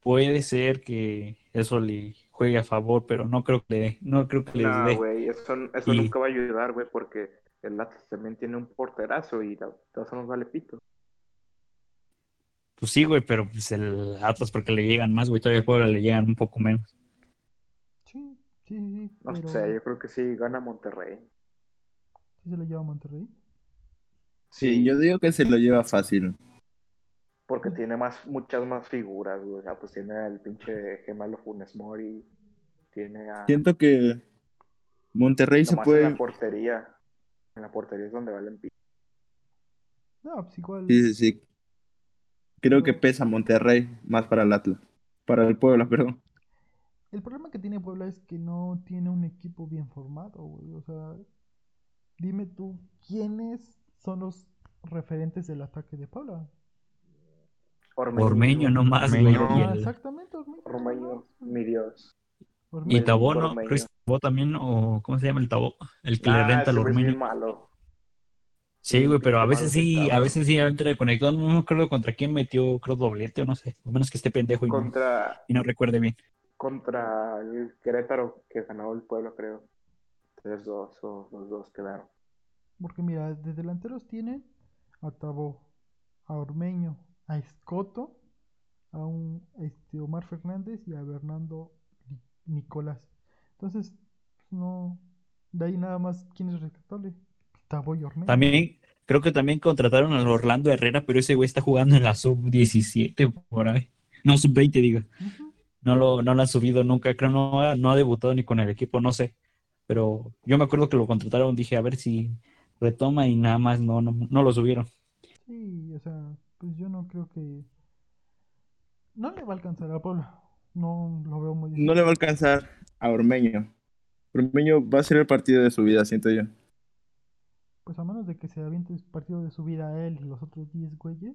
puede ser que eso le juegue a favor, pero no creo que le, no creo que les No, dé. güey, eso, eso Y- nunca va a ayudar, güey, porque el Atlas también tiene un porterazo y la- eso nos vale pito. Pues sí, güey, pero pues el Atlas porque le llegan más, güey, todavía el Puebla le llegan un poco menos. Sí, sí, sí, sí, No pero sé, yo creo que sí gana Monterrey. sí se lo lleva a Monterrey. Sí, yo digo que se lo lleva fácil. Porque tiene más, muchas más figuras, güey. O sea, pues tiene el pinche gemelo Funes Mori, tiene a... Siento que Monterrey se nomás en puede. la portería. En la portería es donde valen. No, pues igual. Sí, sí, sí. Creo que pesa Monterrey más para el Atlas. Para el Puebla, perdón. El problema que tiene Puebla es que no tiene un equipo bien formado, güey. O sea, dime tú, ¿quiénes son los referentes del ataque de Puebla? Ormeño nomás, güey. Ormeño. y Ah, el- exactamente, Ormeño. Ormeño, mi Dios. Ormeño. Y Tabó, ¿no? Es Tabó también, o ¿cómo se llama el Tabó? El que le Ah, renta al güey Ormeño. malo. Sí, güey, pero a veces sí, a veces sí entra conectado. No me acuerdo contra quién metió, creo, doblete o no sé. A menos que esté pendejo y no, Contra, y no recuerde bien. Contra el Querétaro que ganó el pueblo, creo. 3-2 o los dos quedaron. Porque mira, de delanteros tienen a Tabó, a Ormeño, a Escoto, a un este, Omar Fernández y a Bernardo Ni- Nicolás. Entonces, pues, no. De ahí nada más, ¿quién es rescatable? Tabó y Ormeño. También, creo que también contrataron al Orlando Herrera, pero ese güey está jugando en la sub-17 por ahí. No, sub-20, diga. No lo, no lo han subido nunca, creo no ha, no ha debutado ni con el equipo, no sé. Pero yo me acuerdo que lo contrataron, dije, a ver si retoma y nada más no, no, no lo subieron. Sí, o sea, pues yo no creo que. No le va a alcanzar a Puebla. No lo veo muy No le va a alcanzar a Ormeño. Ormeño va a ser el partido de su vida, siento yo. Pues a menos de que se aviente el partido de su vida a él y los otros 10 güeyes,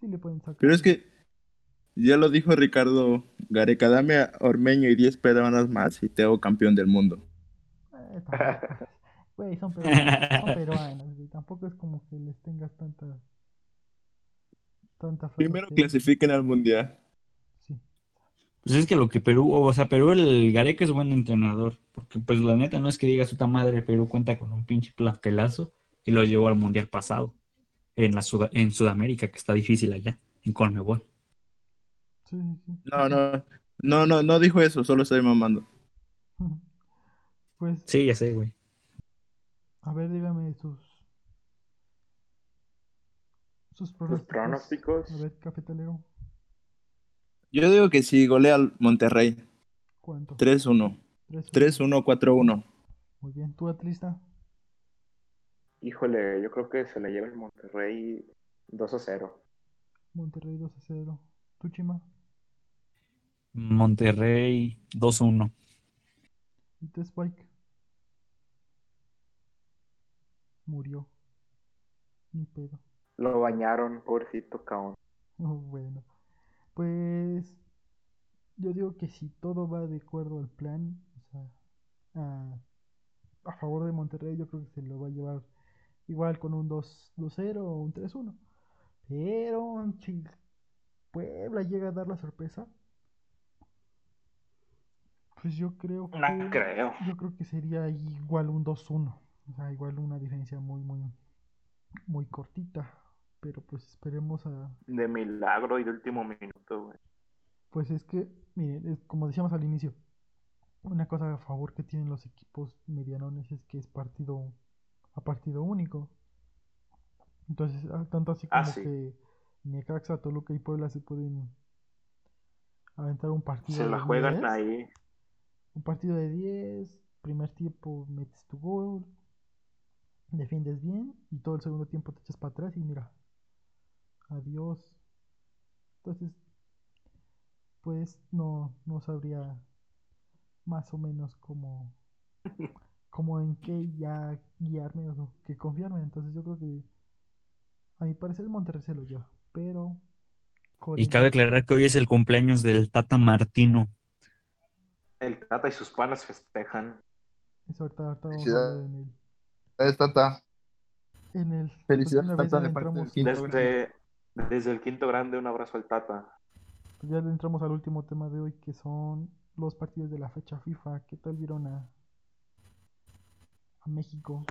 sí le pueden sacar. Pero es que ya lo dijo Ricardo Gareca, dame a Ormeño y 10 peruanas más y te hago campeón del mundo. Eh. Güey, son peruanos, son peruanos, güey. Tampoco es como que les tengas tanta. Tanta fe. Primero clasifiquen al mundial. Sí. Pues es que lo que Perú, o sea, Perú, el Gareca es buen entrenador, porque pues la neta no es que diga su madre, Perú cuenta con un pinche plantelazo y lo llevó al mundial pasado en la Suda- en Sudamérica, que está difícil allá, en Conmebol. Sí, sí. No, no, no, no, no dijo eso, solo estoy mamando. Pues, Sí, ya sé, güey. a ver, dígame sus. Sus pronósticos. pronósticos. A ver, cafetalero. Yo digo que sí, golea al Monterrey. ¿Cuánto? 3-1. 3-1, 4-1. Muy bien, ¿tú, atlista? Híjole, yo creo que se le lleva el Monterrey 2-0. Monterrey 2 a 0. ¿Tú, Chima? Monterrey 2-1. ¿Y tú, Spike? Murió. Ni pedo. Lo bañaron, pobrecito caón. Oh, bueno. Pues yo digo que si todo va de acuerdo al plan, o sea, a, a favor de Monterrey, yo creo que se lo va a llevar igual con un 2 2-0 o un 3-1. Pero si Puebla llega a dar la sorpresa, pues yo creo que No creo. yo creo que sería igual un 2-1. O sea, igual una diferencia muy muy muy cortita, pero pues esperemos a De milagro y de último minuto, güey. Pues es que, miren, es como decíamos al inicio, una cosa a favor que tienen los equipos medianones es que es partido a partido único. Entonces, ah, tanto así Ah, como sí. que Necaxa, Toluca y Puebla se pueden aventar un partido Se la juegan 10, ahí. Un partido de 10, primer tiempo metes tu gol, defiendes bien y todo el segundo tiempo te echas para atrás y mira, adiós. Entonces, pues no, no sabría más o menos cómo, cómo en qué ya guiarme o que confiarme. Entonces yo creo que a mi parecer el Monterrey se lo lleva, pero Y cabe aclarar que hoy es el cumpleaños del Tata Martino. El Tata y sus panas festejan. eso ahorita, ahorita vamos a Felicidades. ver en el, Ahí está, está. en el Felicidades, pues, Tata, de parte del quinto Desde, desde el quinto grande, un abrazo al Tata. Pues ya le entramos al último tema de hoy, que son los partidos de la fecha FIFA. ¿Qué tal vieron a, a México?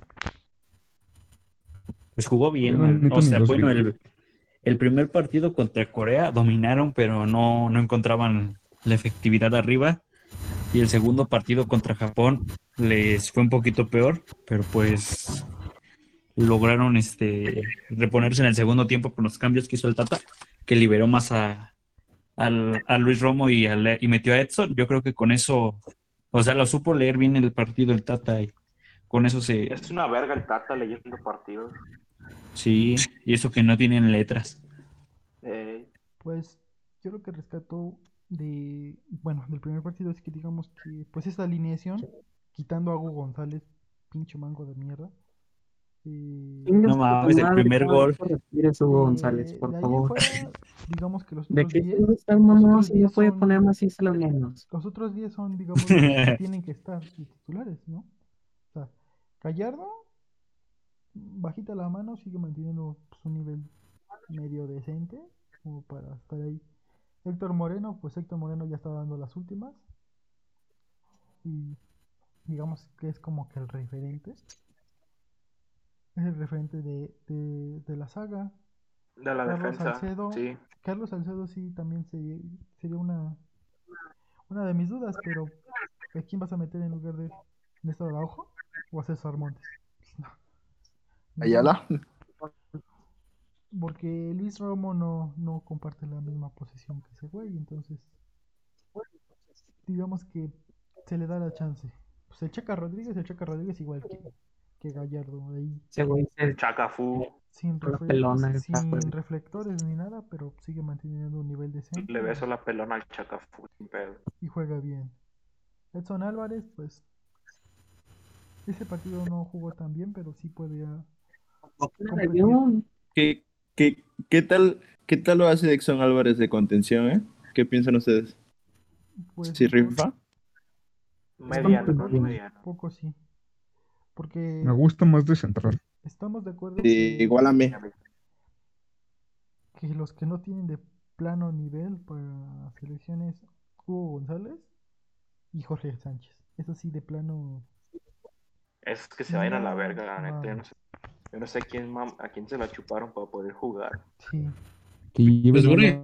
Pues jugó bien, O sea, bueno, el primer partido contra Corea dominaron, pero no, no encontraban la efectividad arriba. Y el segundo partido contra Japón les fue un poquito peor, pero pues lograron este reponerse en el segundo tiempo con los cambios que hizo el Tata, que liberó más a, al- a Luis Romo y, al- y metió a Edson. Yo creo que con eso, o sea, lo supo leer bien el partido el Tata y con eso se, Es una verga el Tata leyendo partidos. sí, y eso que no tienen letras. Eh, Pues yo lo que rescato de, bueno, del primer partido es que digamos que, pues esta alineación, quitando a Hugo González, pinche mango de mierda. eh, No mames, el primer gol. Hugo de- González, por favor. fuera, digamos que los ¿De otros qué 10 te está los mamá otros si no 10 puede son- poner más? Los otros 10 son, digamos, los que tienen que estar titulares, ¿no? O sea, Gallardo, bajita la mano, sigue manteniendo pues, un nivel medio decente, como para estar ahí. Héctor Moreno, pues Héctor Moreno ya está dando las últimas. Y digamos que es como que el referente. Es el referente de, de, de la saga. de la Carlos defensa. Salcedo. Sí. Carlos Salcedo sí también sería, sería una, una de mis dudas, pero ¿a quién vas a meter en lugar de Néstor Araujo o a César Montes? No. Ayala. Porque Luis Romo no, no comparte la misma posición que ese güey, entonces digamos que se le da la chance. Pues el Chaca Rodríguez, el Chaca Rodríguez igual que, que Gallardo, ahí Ese güey se El Chacafu sin, refle- pelona, sin reflectores ni nada, pero sigue manteniendo un nivel decente. le beso la pelona al Chacafu sin pedo. y juega bien. Edson Álvarez, pues ese partido no jugó tan bien, pero sí podía competir. ¿Qué, qué, qué tal, ¿Qué tal lo hace Dixon Álvarez de contención, eh? ¿Qué piensan ustedes? Pues, ¿Sí rifa? Mediano, ¿no? mediano. Poco sí. Porque Me gusta más de central. estamos de acuerdo Sí, que, igual a mí. que los que no tienen de plano nivel para selecciones Hugo González y Jorge Sánchez. Eso sí, de plano. Es que se vayan a la verga, la neta. No sé, yo no sé quién, mam- a quién se la chuparon para poder jugar. Sí. Que Pues Jorge,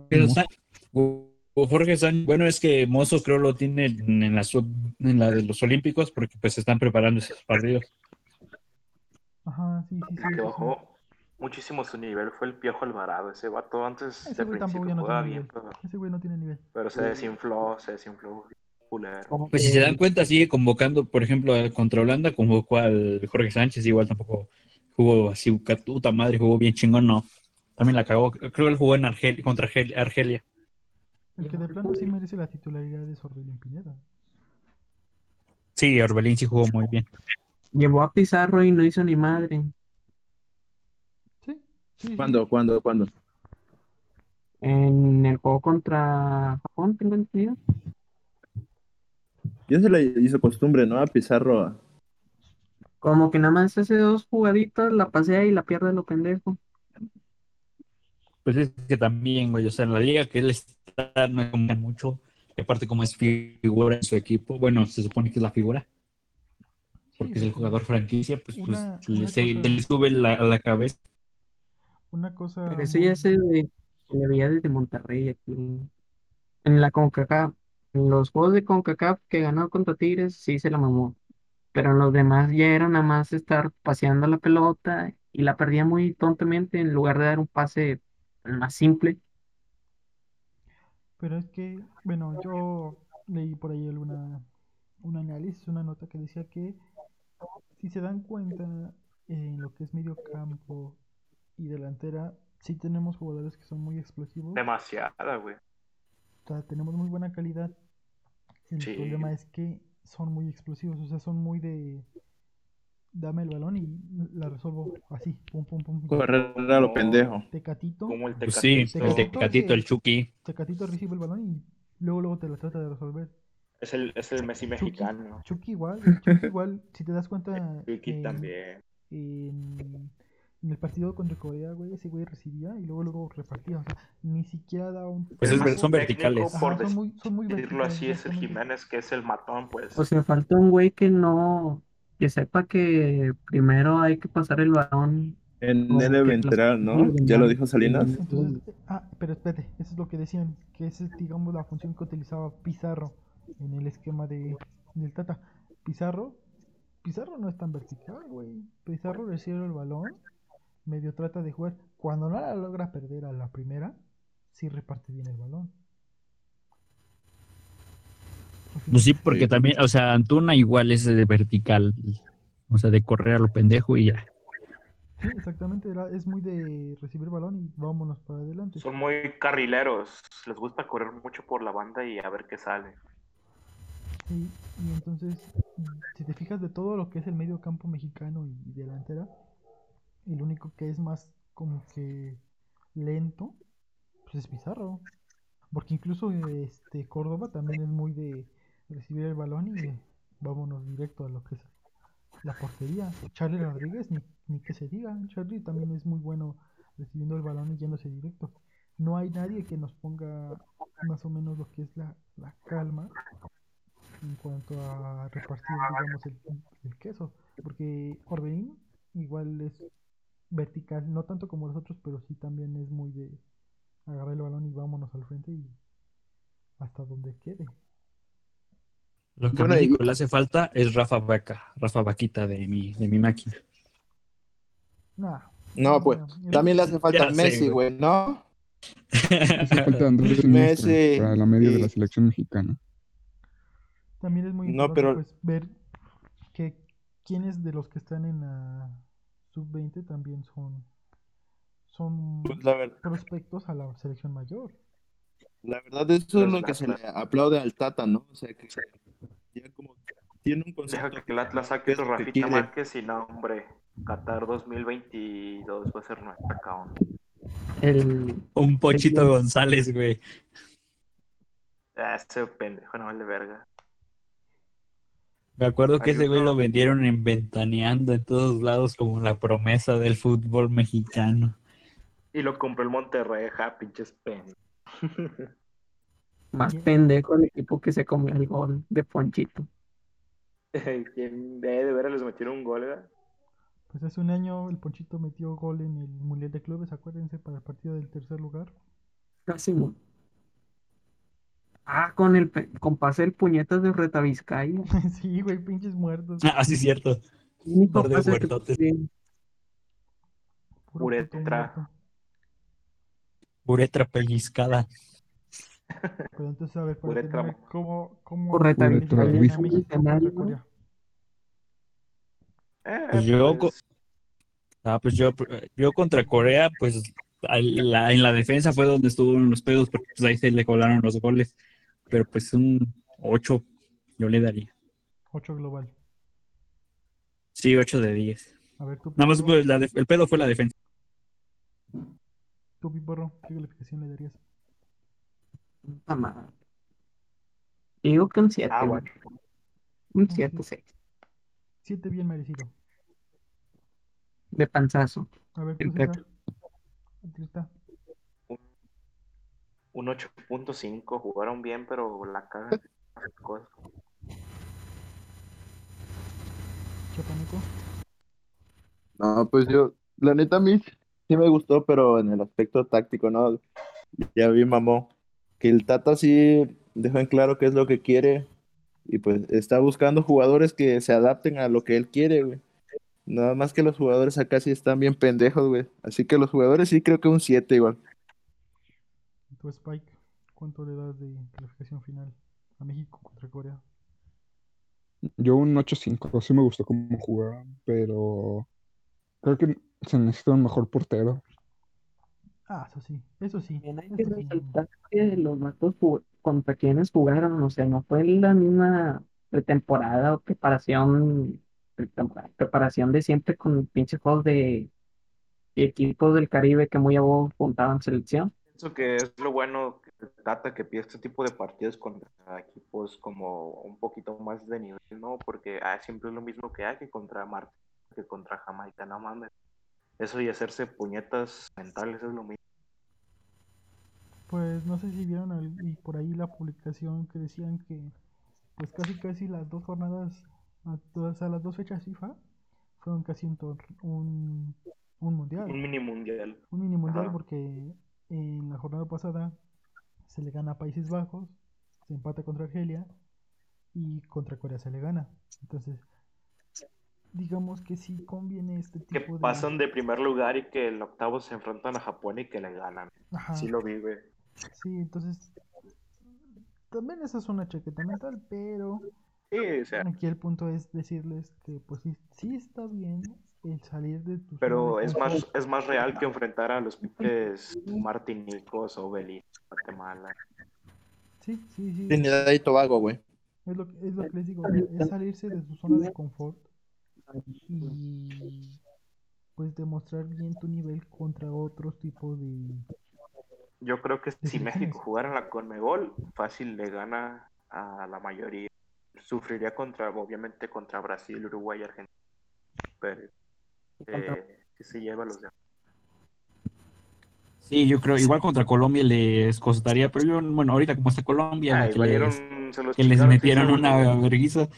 Jorge Sánchez, bueno, es que Mozo creo lo tiene en en la, sub- en la de los Olímpicos porque pues están preparando esos partidos. Ajá, sí, sí, sí. El que bajó muchísimo su nivel fue el Piojo Alvarado. Ese vato antes Ese de güey tampoco ya no jugaba tiene bien, nivel. pero, Ese güey no tiene nivel. pero se desinfló, se desinfló. Culero. Pues si se dan cuenta, sigue convocando, por ejemplo, contra Holanda, convocó al Jorge Sánchez, igual tampoco jugó así, puta madre, jugó bien chingón, no. También la cagó, creo que él jugó en Argel contra Argel- Argelia. El que de plano sí merece la titularidad es Orbelín Pineda. Sí, Orbelín sí jugó muy bien. Llevó a Pizarro y no hizo ni madre. Sí, sí, sí. ¿Cuándo, cuándo, cuándo? En el juego contra Japón, tengo entendido. Ya se le hizo costumbre, ¿no? A Pizarro. Como que nada más hace dos jugaditas, la pasea y la pierde lo pendejo. Pues es que también, güey, o sea, en la liga que él está no es mucho. Y aparte, como es figura en su equipo, bueno, se supone que es la figura, porque es el jugador franquicia, pues, pues Una- le, una se- cosa- le sube la, a la cabeza. Una cosa. Pero eso ya se se le veía desde Monterrey aquí. En la CONCACAF, en los juegos de CONCACAF que ganó contra Tigres, sí se la mamó. Pero en los demás ya era nada más estar paseando la pelota y la perdía muy tontamente en lugar de dar un pase más simple. Pero es que, bueno, yo leí por ahí alguna un análisis, una nota que decía que si se dan cuenta en lo que es medio campo y delantera, sí tenemos jugadores que son muy explosivos. Demasiada, güey. O sea, tenemos muy buena calidad. El Sí. problema es que son muy explosivos, o sea, son muy de dame el balón y la resuelvo así, pum pum pum. Correr a lo pendejo. Tecatito. Como el Pues sí, Tecatito. el Tecatito, el Chucky. Tecatito recibe el balón y luego luego te la trata de resolver. Es el, es el Messi mexicano. Chucky igual, el Chucky igual, si te das cuenta Chucky en, también. en, en el partido contra Corea, güey, ese güey recibía y luego luego repartía, o sea, ni siquiera da un Pues es son verticales. Ajá, por son muy, son muy decirlo verticales, así, es el. Jiménez, que es el matón, pues. O sea, falta un güey que no, que sepa que primero hay que pasar el balón. En el ventral, ¿no? Ya lo dijo Salinas. Entonces, ah, pero espérate, eso es lo que decían, que esa es, digamos, la función que utilizaba Pizarro en el esquema de, del Tata. Pizarro, Pizarro no es tan vertical, güey. Pizarro recibe el balón, medio trata de jugar. Cuando no la logra perder a la primera, sí reparte bien el balón. Pues sí, porque también, o sea, Antuna igual es de vertical, o sea, de correr a lo pendejo y ya. Sí, exactamente, es muy de recibir balón y vámonos para adelante. Son muy carrileros. Les gusta correr mucho por la banda y a ver qué sale. Sí, y entonces, si te fijas de todo lo que es el medio campo mexicano y delantera, el único que es más como que lento, pues es Pizarro. Porque incluso este Córdoba también es muy de recibir el balón y vámonos directo a lo que es la portería. Charlie Rodríguez, ni, ni que se diga, Charlie también es muy bueno recibiendo el balón y yéndose directo. No hay nadie que nos ponga más o menos lo que es la, la calma en cuanto a repartir, digamos, el, el queso. Porque Orbelín igual es vertical, no tanto como los otros, pero sí también es muy de agarrar el balón y vámonos al frente y hasta donde quede. Lo que a Bueno, y- México le hace falta es Rafa Vaca, Rafa Vaquita de mi, de mi máquina. Nah, No, pues no, también le hace falta Messi, güey. ¿no? Hace falta Andrés Messi, para la media de la selección mexicana. También es muy No, importante pero- pues, ver que quiénes de los que están en la sub-20 también son son Pues la, prospectos a la selección mayor. la verdad, eso es Los lo que se le aplaude al Tata, ¿no? O sea, que ya como que tiene un Deja concepto que el Atlas saque es su Rafita. Márquez y no, hombre. Qatar 2022 va a ser nuestra cabrón. El, Un Pochito. González, güey. Ah, ese pendejo no vale verga. Me acuerdo que Hay ese güey uno- lo vendieron en Ventaneando en todos lados como la promesa del fútbol mexicano. Y lo compró el Monterrey, ja, pinches pen. más pendejo el equipo que se comió el gol de Ponchito. ¿Quién de, de veras les metieron un gol, ¿verdad? Pues hace un año el Ponchito metió gol en el Mundial de Clubes, acuérdense, para el partido del tercer lugar. Casi mu- Ah, con el pe- con pase el puñetas de Retavizcaya. sí, güey, pinches muertos. Ah, sí, cierto. Único Par de pase que huertotes. tiene. Puro Uretra. puto muerto. Uretra pellizcada. Pero entonces, a ver, para Uretra. terminar, ¿cómo, cómo Uretra, calificarían a Luis. México contra Escenario. Corea? Eh, Pues yo pues, Ah, pues yo, yo contra Corea, pues la- en la defensa fue donde estuvieron los pedos, porque pues ahí se le colaron los goles. Pero pues un 8 yo le daría. 8 global. Sí, 8 de 10. A ver, tú, Nada más pues, la def- el pedo fue la defensa. tú, Piporro, ¿qué calificación le darías? Madre. Digo que un 7. Ah, bueno. Un 7, 6. 7 bien merecido. De panzazo. A ver, tú. Pepe. Aquí está. Un 8.5, jugaron bien, pero la cagan. cosas. No, pues yo, la neta a mí sí me gustó, pero en el aspecto táctico, ¿no? Ya vi, mamó, que el Tata sí dejó en claro qué es lo que quiere y pues está buscando jugadores que se adapten a lo que él quiere, güey. Nada más que los jugadores acá sí están bien pendejos, güey. Así que los jugadores sí creo que un 7 igual. ¿Y tú, Spike? ¿Cuánto le das de calificación final a México contra Corea? Yo un 8-5, sí me gustó cómo jugaron, pero creo que se necesita un mejor portero. Ah, eso sí, eso sí. También hay que resaltar que los vatos ju- contra quienes jugaron, o sea, no fue la misma pretemporada o preparación, pretemporada, preparación de siempre con pinches juegos de equipos del Caribe que muy a huevo juntaban selección. Pienso que es lo bueno que Tata que pide este tipo de partidos contra equipos como un poquito más de nivel, ¿no? Porque ah, siempre es lo mismo que hay que contra Marte, que contra Jamaica, no mames. Eso y hacerse puñetas mentales es lo mismo. Pues no sé si vieron al- y por ahí la publicación que decían que pues casi casi las dos jornadas, a todas a las dos fechas FIFA fueron casi un, tor- un, un mundial. Un mini mundial. Un mini mundial Ajá. porque en la jornada pasada se le gana a Países Bajos, se empata contra Argelia y contra Corea se le gana. Entonces, digamos que sí conviene este Que tipo de... pasan de primer lugar y que el octavo se enfrentan a Japón y que le ganan. Ajá. Sí lo vive. Sí, entonces también esa es una chaqueta mental, pero Sí, o sea, aquí el punto es decirles que pues sí, sí está bien el salir de tu zona pero es más, es más real que enfrentar a los pinches martinicos o Belice, Guatemala. Sí, sí, sí. Trinidad y Tobago, güey. Es lo, es lo que les digo, es salirse de su zona de confort y pues demostrar bien tu nivel contra otros tipos de... Yo creo que si. México jugara en la Conmebol, fácil le gana a la mayoría. Sufriría contra, obviamente, contra Brasil, Uruguay, Argentina. Pero eh, sí se lleva a los demás. Sí, yo creo, igual contra Colombia les costaría, pero yo, bueno, ahorita como está Colombia, Ay, que valieron- les, que les metieron una vergüenza.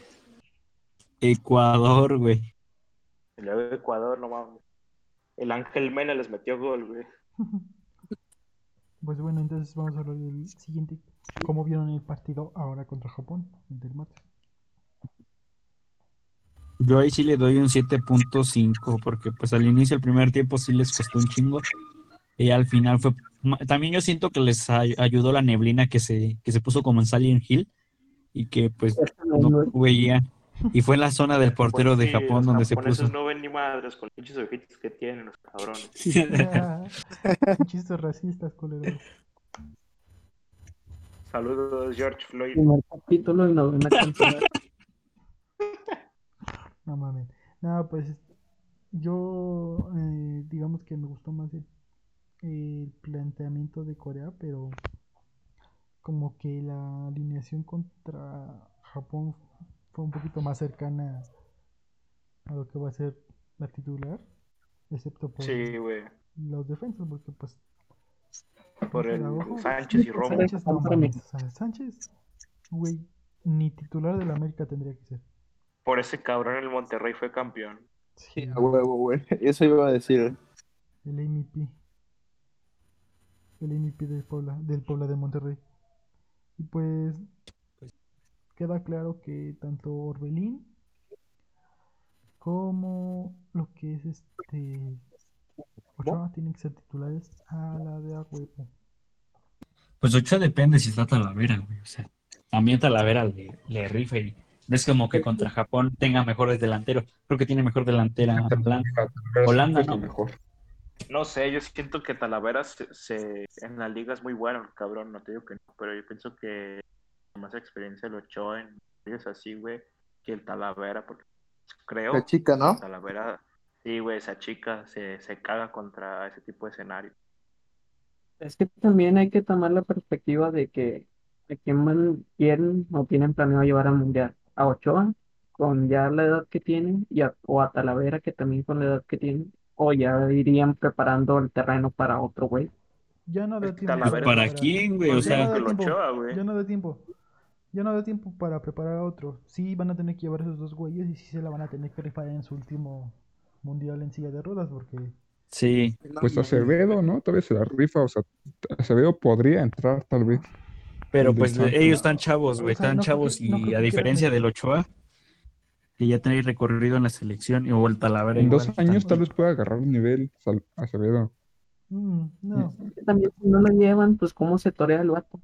Ecuador, güey. Luego Ecuador, no mames. El Ángel Mena les metió gol, güey. Pues bueno, entonces vamos a hablar del siguiente. ¿Cómo vieron el partido ahora contra Japón? el del martes? Yo ahí sí le doy un 7.5 porque pues al inicio el primer tiempo sí les costó un chingo y al final fue también yo siento que les ay- ayudó la neblina que se que se puso como en Silent Hill y que pues no veían y fue en la zona del portero Pues de sí, Japón los donde se puso. no ven ni madres con los pinches ojitos que tienen los cabrones. Chistes racistas, coleros. Saludos, George Floyd. Primer capítulo novena temporada. No mames. Nada, pues yo eh, digamos que me gustó más el, el planteamiento de Corea, pero como que la alineación contra Japón fue un poquito más cercana a lo que va a ser la titular, excepto por Sí, los defensas, porque pues Por el Araujo- Sánchez y Romo. Sánchez, no Sánchez, güey, ni titular de la América tendría que ser. Por ese cabrón el Monterrey fue campeón. Sí, A huevo, güey. Eso iba a decir. El MVP. El MVP del Puebla, del Puebla de Monterrey. Y pues queda claro que tanto Orbelín como lo que es este Ochoa tienen que ser titulares a la de a huevo. Pues Ochoa depende si está Talavera, güey. O sea, también Talavera le, le rifa y no es como que contra Japón tenga mejores delanteros. Creo que tiene mejor delantera Holanda. Holanda, ¿no? mejor. No sé, yo siento que Talavera se, se- en la liga es muy bueno, el cabrón, no te digo que no, pero yo pienso que más experiencia lo echó en ligas así, güey, que el Talavera, porque creo La chica, ¿no? Talavera, sí, güey, esa chica se, se caga contra ese tipo de escenario. Es que también hay que tomar la perspectiva de que a quién quieren o tienen planeado llevar al mundial. A Ochoa, con ya la edad que tienen, y a- o a Talavera, que también con la edad que tienen, o ya irían preparando el terreno para otro güey. Ya no da tiempo. Talavera- ¿Para preparar. quién, güey? O Más sea, ya no da tiempo. Ochoa, güey. Ya no da tiempo. Ya no da tiempo para preparar a otro. Sí, van a tener que llevar esos dos güeyes y sí se la van a tener que rifar en su último mundial en silla de ruedas porque sí. Pues Acevedo, ¿no? Todavía se la rifa, o sea, Acevedo podría entrar tal vez. Pero pues ellos están chavos, güey, O sea, están no chavos y no a diferencia del Ochoa, que ya tenéis recorrido en la selección y o el Talavera En dos años tal vez pueda agarrar un nivel Sal- Acevedo. mm, no, También si no lo llevan, pues cómo se torea el vato.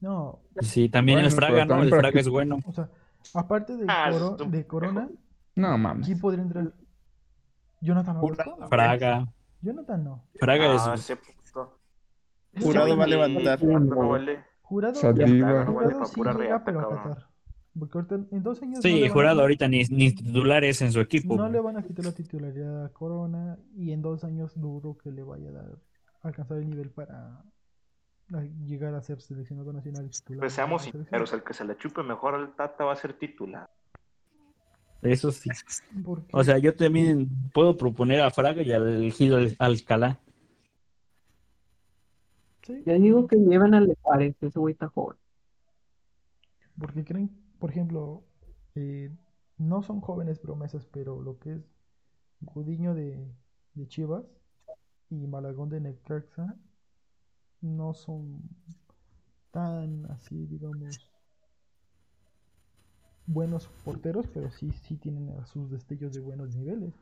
no. Sí, también Bueno, el Fraga, ¿no? El Fraga que- es bueno. O sea, aparte de, Ah, Coro- de Corona, No mames. ¿quién podría entrar? Jonathan. Fraga, Jonathan no. Fraga Ah, es ese. Jurado va a levantar. Jurado, Jurado sí pura llega, reata, pero a. Qatar. Porque ahorita en dos años Sí, a jurado ahorita ni, ni titulares en su equipo. No le van a quitar la titularidad a Corona y en dos años dudo que le vaya a dar alcanzar el nivel para llegar a ser seleccionado nacional titular. Pues seamos sinceros, el que se le chupe mejor al Tata va a ser titular. Eso sí. O sea, yo también puedo proponer a Fraga y al Gil Al- Alcalá. Sí, Yo digo que lleven al de Juárez, ese güey está joven. porque creen, por ejemplo, eh, no son jóvenes promesas, pero lo que es Gudiño de, de Chivas y Malagón de Necaxa no son tan así, digamos, buenos porteros, pero sí, sí tienen a sus destellos de buenos niveles.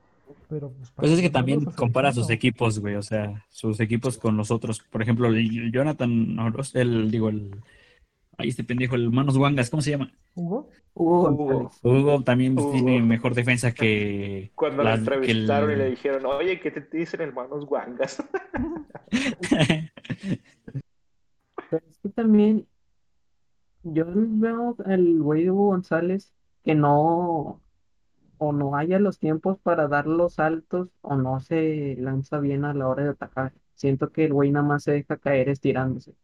Pero pues, Pues es que también compara sus equipos, güey, o sea, sus equipos con los otros. Por ejemplo, el Jonathan Oroz, el, digo, el, ahí este pendejo, el Manos Wangas, ¿cómo se llama? Hugo, Hugo Hugo. También Hugo. tiene mejor defensa que Cuando que el- entrevistaron y le dijeron, oye, ¿qué te dicen hermanos guangas? Pero es que también yo veo al güey de Hugo González que no o no haya los tiempos para dar los saltos o no se lanza bien a la hora de atacar. Siento que el güey nada más se deja caer estirándose.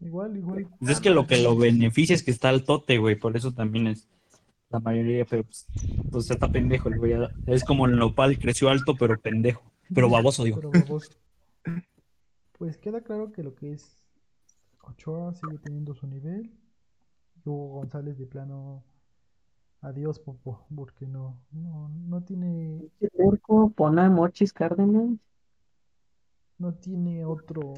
igual, igual. Pues es que lo que lo beneficia es que está al tote, güey, por eso también es la mayoría, pero pues, pues está pendejo, el güey. Es como el nopal, creció alto, pero pendejo. Pero baboso, digo. Pero baboso. Pues queda claro que lo que es Ochoa sigue teniendo su nivel. y Hugo González de plano. Adiós, Popo, porque no, no, no tiene, Ese turco pone a Mochis Cárdenas. no tiene otro,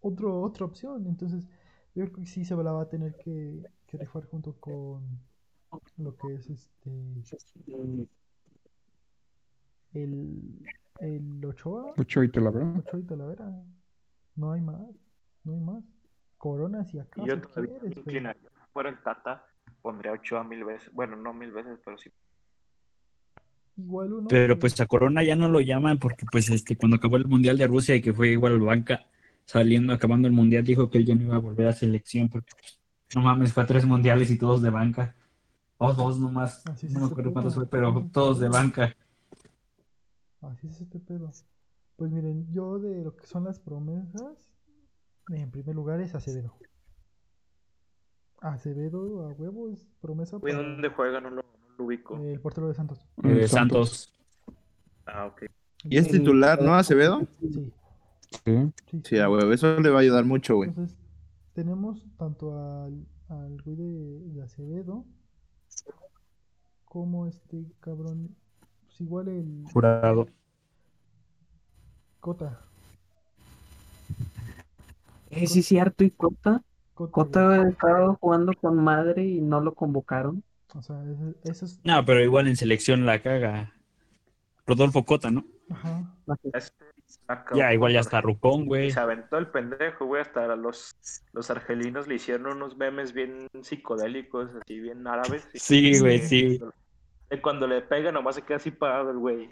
otro, otra opción. Entonces, yo creo que sí se la va a tener que, que rifar junto con lo que es este el, el Ochoa, Ocho y Talavera. Ochoa y Talavera. No hay más, no hay más. Corona si acaso Y yo todavía quieres, me pero- inclinaría. El Tata, pondría Ochoa mil veces. Bueno, no mil veces, pero sí. Igual uno. Pero pues a Corona ya no lo llaman porque pues este cuando acabó el Mundial de Rusia y que fue igual banca saliendo, acabando el Mundial, dijo que él ya no iba a volver a selección porque pues, no mames, fue a tres mundiales y todos de banca. O dos nomás, Así no me acuerdo este cuántos pedo. fue, pero todos de banca. Así es este pedo. Pues miren, yo de lo que son las promesas, en primer lugar es Acevedo. Acevedo a huevo es promesa para ¿dónde juega? No lo, no lo ubico. el portero de Santos. Eh, Santos. Ah, ok. ¿Y es titular, no, Acevedo? Sí, Sí. sí. Sí, a huevo, eso le va a ayudar mucho, güey. Entonces, tenemos tanto al, al güey de, de Acevedo como este cabrón, pues igual el Jurado. Cota. Eh, sí, cierto, y Cota. Cota, estaba jugando con madre y no lo convocaron. O sea, eso es. No, pero igual en selección la caga. Rodolfo Cota, ¿no? Ajá. Ya, igual ya está Rucón, güey. Se aventó el pendejo, güey. Hasta los, los argelinos le hicieron unos memes bien psicodélicos, así bien árabes. Sí, güey, sí. De cuando le pega, nomás se queda así parado el güey.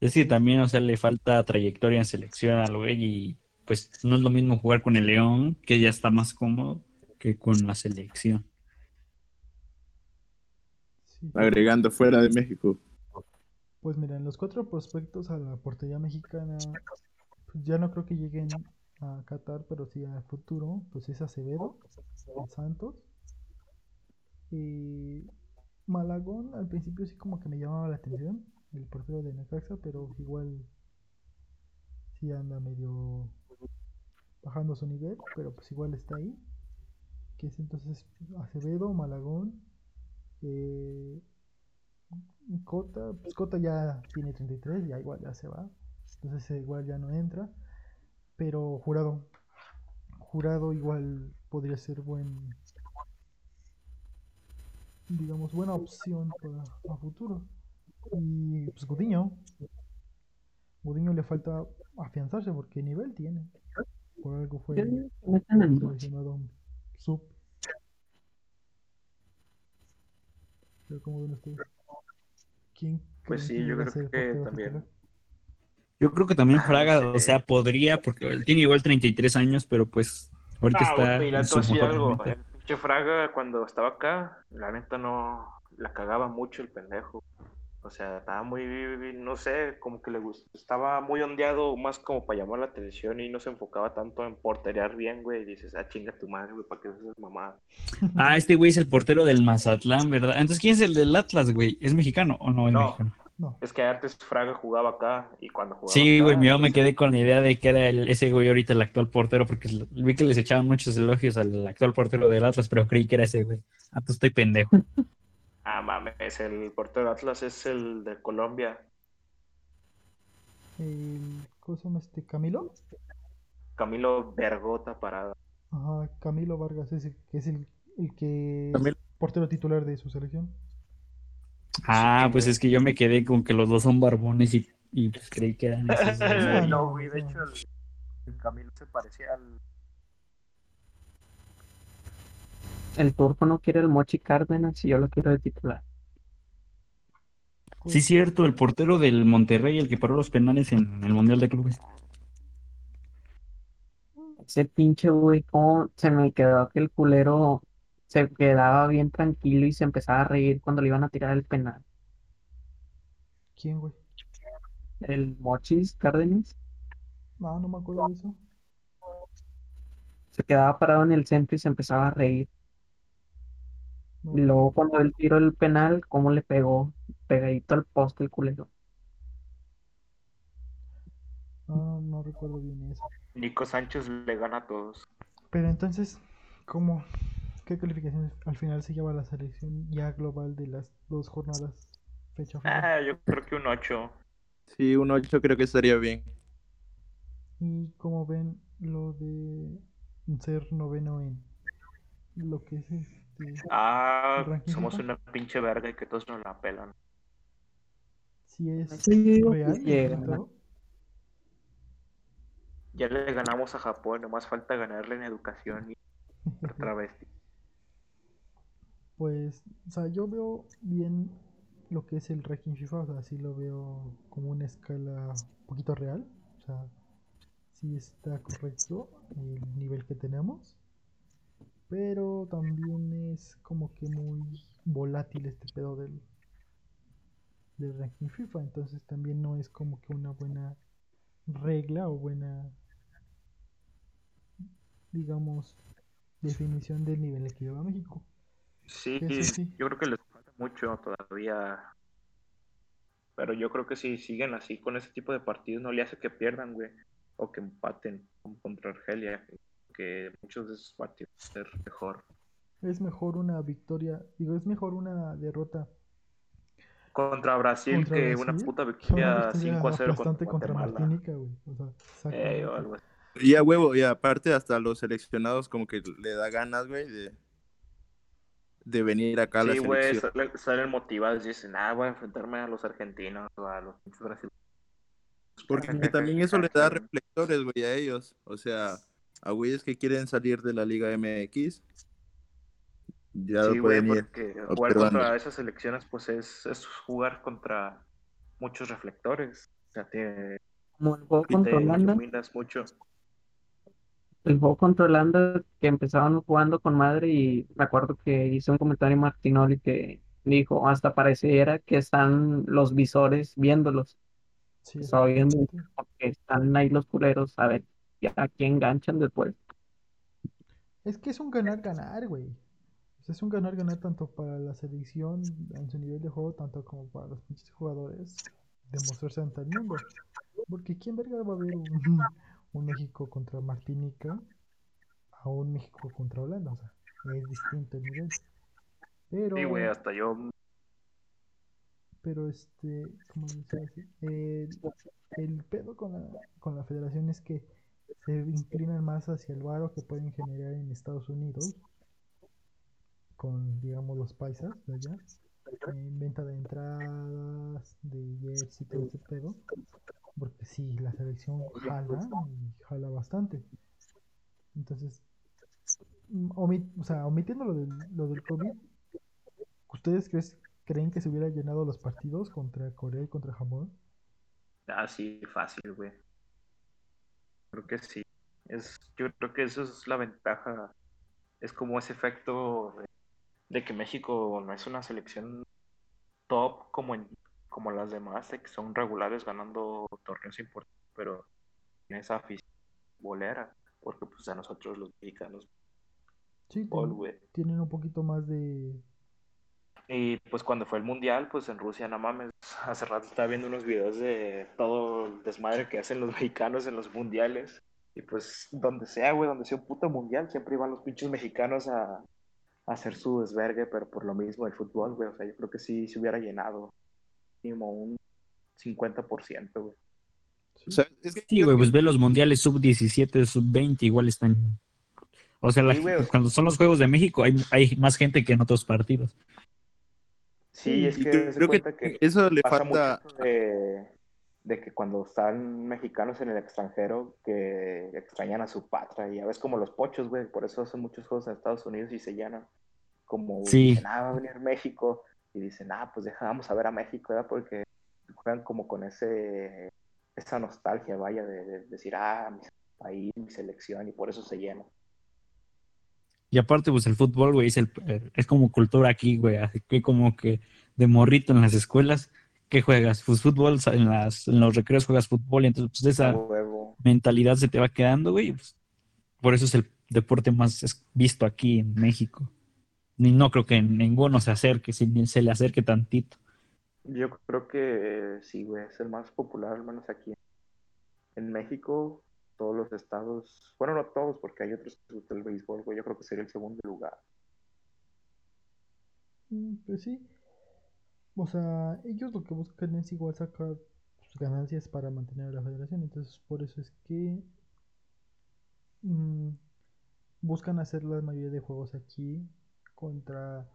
Es que también, o sea, le falta trayectoria en selección al güey y pues no es lo mismo jugar con el León, que ya está más cómodo, que con la selección. Sí. Agregando fuera de México. Pues miren, los cuatro prospectos a la portería mexicana, pues ya no creo que lleguen a Qatar, pero sí al futuro, pues es Acevedo, Santos. Y Malagón al principio sí como que me llamaba la atención, el portero de Necaxa, pero igual sí anda medio bajando su nivel, pero pues igual está ahí. Que es entonces Acevedo, Malagón, eh, Cota, pues Cota ya tiene 33, ya igual ya se va, entonces igual ya no entra, pero Jurado, Jurado igual podría ser buen, digamos, buena opción para a futuro. Y pues Gudiño, Gudiño le falta afianzarse porque nivel tiene. Por algo fue Yo digo que metan al Mochi. seleccionado sub. Pero ven ustedes, ¿quién Pues sí, yo creo que también. Yo creo que también Fraga, o sea, podría, porque él tiene igual 33 años, pero pues ahorita Ah, está mira, en su algo. Fraga, cuando estaba acá, la neta no la cagaba mucho el pendejo. O sea, estaba muy, no sé, como que le gustaba. Estaba muy ondeado, más como para llamar la atención y no se enfocaba tanto en porterear bien, güey. Y dices, ah, chinga tu madre, güey, ¿para qué haces mamá? Ah, este güey es el portero del Mazatlán, ¿verdad? Entonces, ¿quién es el del Atlas, güey? ¿Es mexicano o no es No. mexicano? Es que antes Fraga jugaba acá y cuando jugaba Sí, acá, güey, yo me quedé con la idea de que era el- ese güey ahorita el actual portero, porque vi que les echaban muchos elogios al actual portero del Atlas, pero creí que era ese güey. Ah, pues estoy pendejo. Ah, mames, el portero de Atlas es el de Colombia. El, ¿Cómo se llama este? ¿Camilo? Camilo Vergota Parada. Ajá, Camilo Vargas es el que es el, el que es Camilo. portero titular de su selección. Ah, pues es que yo me quedé con que los dos son barbones y, y pues creí que eran esos. no, güey, de hecho el, el Camilo se parecía al... El turco no quiere el Mochi Cárdenas y yo lo quiero de titular. Sí, cierto, el portero del Monterrey, el que paró los penales en el Mundial de Clubes. Ese pinche güey, cómo se me quedó aquel culero. Se quedaba bien tranquilo y se empezaba a reír cuando le iban a tirar el penal. ¿Quién, güey? El Mochis Cárdenas No, no me acuerdo de eso. se quedaba parado en el centro y se empezaba a reír. Y luego cuando él tiró el penal, cómo le pegó pegadito al poste el culero. No, no recuerdo bien eso. Nico Sánchez le gana a todos. Pero entonces, ¿cómo? ¿Qué calificaciones al final se lleva la selección ya global de las dos jornadas? Fecha final? Ah, yo creo que un 8. Sí, un 8 creo que estaría bien. Y como ven lo de ser noveno en lo que es Ah, somos una pinche verga y que todos nos la pelan. si es Sí, real. Ya le ganamos a Japón, nomás falta ganarle en educación y otra vez. Pues, o sea, yo veo bien lo que es el ranking FIFA, o sea, sí lo veo como una escala un poquito real, o sea, sí está correcto el nivel que tenemos, pero también es como que muy volátil este pedo del, del ranking FIFA, entonces también no es como que una buena regla o buena, digamos, definición del nivel que lleva México. Sí, Sí, yo creo que les falta mucho todavía. Pero yo creo que si siguen así con ese tipo de partidos, no le hace que pierdan, güey. O que empaten como contra Argelia. Que muchos de esos partidos ser mejor. Es mejor una victoria, digo, es mejor una derrota Contra Brasil contra que una Brasil puta que una victoria victoria 5 a 0 aplastante contra contra. Martinica, güey. O sea, Eh, algo así. Y a huevo, y aparte hasta a los seleccionados como que le da ganas, güey, de, de venir acá a la Sí, güey, salen, motivados y dicen, ah, voy a enfrentarme a los argentinos o a los brasileños. Porque también eso le da reflectores, güey, a ellos. O sea, a güeyes que quieren salir de la Liga MX, ya Sí, lo güey, pueden ir porque jugar observando. contra esas selecciones, pues es, es jugar contra muchos reflectores. O sea, te, Como el juego contra te Holanda, iluminas mucho. el juego contra Holanda que empezaban jugando con madre y me acuerdo que hizo un comentario Martinoli que dijo, hasta pareciera que están los visores viéndolos. Sí, Estaba viendo exactamente. que están ahí los culeros, a ver a quién enganchan después. Es que es un ganar-ganar, güey. Es un ganar-ganar tanto para la selección en su nivel de juego, tanto como para los pinches jugadores demostrarse ante el mundo. Porque ¿quién verga va a ver un, un México contra Martinica a un México contra Holanda? O sea, es distinto el nivel. Pero, Sí, güey, hasta yo. pero este, ¿cómo a decir? El, el pedo con la, con la federación es que se inclinan más hacia el varo que pueden generar en Estados Unidos con, digamos, los paisas de allá, en venta de entradas, de jerseys y todo ese pedo, porque sí, la selección jala y jala bastante. Entonces, mm, omi- o sea, omitiendo lo del, lo del COVID, ¿ustedes crees- creen que se hubiera llenado los partidos contra Corea y contra Japón? Ah, sí, fácil, güey. Creo que sí. Es, yo creo que eso es la ventaja. Es como ese efecto de, de que México no es una selección top como en, como las demás, de que son regulares ganando torneos importantes, pero tiene esa afición bolera, porque pues a nosotros los mexicanos, Sí, tienen un poquito más de... Y pues cuando fue el mundial, pues en Rusia, no mames, hace rato estaba viendo unos videos de todo el desmadre que hacen los mexicanos en los mundiales. Y pues donde sea, güey, donde sea un puto mundial, siempre iban los pinches mexicanos a, a hacer su desvergue, pero por lo mismo el fútbol, güey. O sea, yo creo que sí se hubiera llenado mínimo un 50%, güey. O sea, es que Sí, güey, pues ve los mundiales sub-17, sub-20, igual están. O sea, la- Sí, cuando son los Juegos de México hay, hay más gente que en otros partidos. Sí, es que creo- que cuenta que eso le pasa falta- mucho de, de que cuando están mexicanos en el extranjero que extrañan a su patria y ya ves como los pochos, güey, por eso hacen muchos juegos en Estados Unidos y se llenan como Sí. dicen, ah, va a venir México y dicen, ah, pues deja, vamos a ver a México, ¿verdad? Porque juegan como con ese esa nostalgia, vaya, de, de decir, ah, mi país, mi selección y por eso se llena. Y aparte, pues el fútbol, güey, es, el, es como cultura aquí, güey. Así que como que de morrito en las escuelas, ¿qué juegas? Pues fútbol, en, las, en los recreos juegas fútbol, y entonces pues esa huevo. mentalidad se te va quedando, güey. pues, por eso es el deporte más visto aquí en México. Ni no creo que ninguno se acerque, si ni se le acerque tantito. Yo creo que sí, güey, es el más popular, al menos aquí en México. Todos los estados, bueno, no todos, porque hay otros que el béisbol. Yo creo que sería el segundo lugar. Mm, Pues sí. O sea, ellos lo que buscan es igual sacar sus ganancias para mantener a la federación. Entonces, por eso es que mm, buscan hacer la mayoría de juegos aquí contra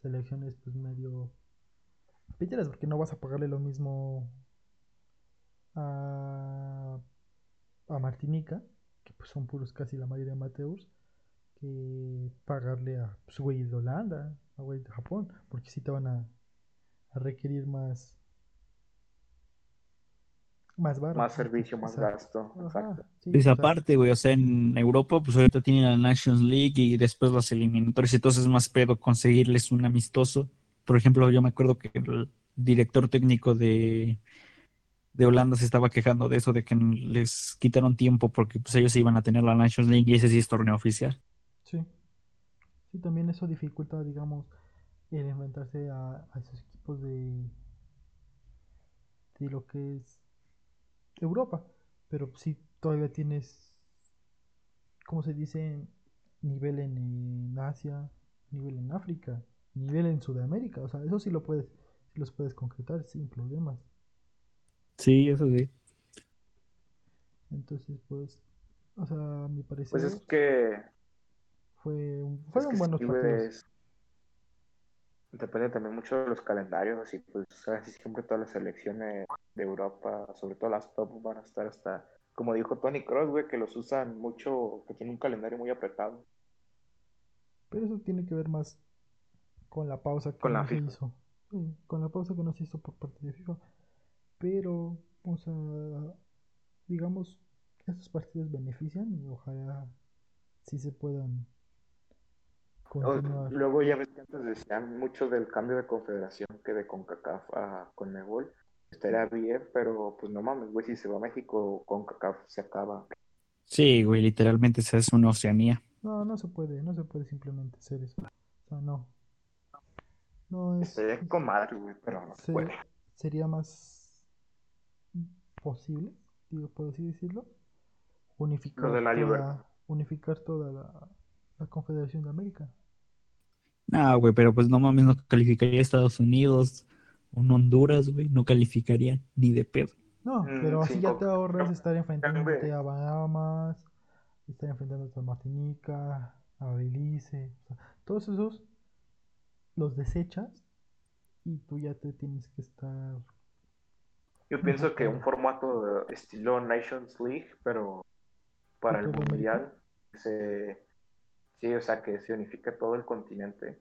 selecciones pues medio piteras, porque no vas a pagarle lo mismo a, a Martinica, que pues son puros casi la mayoría amateurs, que pagarle a pues, güeyes de Holanda, a güeyes de Japón, porque si te van a, a requerir más más varo. Más servicio, más Exacto. gasto. Ajá, Exacto. sí, parte, güey, o sea, en Europa, pues ahorita tienen la Nations League y después las eliminatorias, entonces es más pedo conseguirles un amistoso. Por ejemplo, yo me acuerdo que el director técnico de, de Holanda se estaba quejando de eso, de que les quitaron tiempo porque pues ellos iban a tener la Nations League y ese sí es torneo oficial. Sí. Sí, también eso dificulta, digamos, el enfrentarse a, a esos equipos de, de lo que es Europa. Pero sí, todavía tienes, ¿cómo se dice? Nivel en, en Asia, nivel en África, nivel en Sudamérica. O sea, eso sí lo puedes, los puedes concretar sin problemas. Sí, eso sí. Entonces, pues, o sea, a mi parecer Pues es que, fue un, es fueron que buenos partidos. es- depende también mucho de los calendarios, así pues casi siempre todas las selecciones de Europa, sobre todo las top, van a estar hasta, como dijo Tony Cross, güey, que los usan mucho, que tienen un calendario muy apretado. Pero eso tiene que ver más con la pausa que Con la no se FIFA. hizo. Sí, con la pausa que no se hizo por parte de FIFA. Pero, o sea, digamos, estos partidos benefician y ojalá sí se puedan continuar. Luego ya ves que antes decían mucho del cambio de confederación que de CONCACAF a CONMEBOL. Estaría bien, pero pues no mames, güey, si se va a México, CONCACAF se acaba. Sí, güey, literalmente esa es una Oceanía. No, no se puede, no se puede simplemente hacer eso. O sea, no. No es. Estaría con madre, güey, pero no se se- puede. sería más posible, digo, por así decirlo, unificar de la toda, unificar toda la, la Confederación de América. No, güey, pero pues no mames, no calificaría Estados Unidos, un Honduras, güey, no calificaría ni de pedo. No, Mm, pero así ya te ahorras estar enfrentándote a Bahamas, estar enfrentándote a Martinica, a Belice, o sea, todos esos los desechas y tú ya te tienes que estar Yo pienso que un formato de estilo Nations League, pero para el mundial, se, sí, o sea, que se unifique todo el continente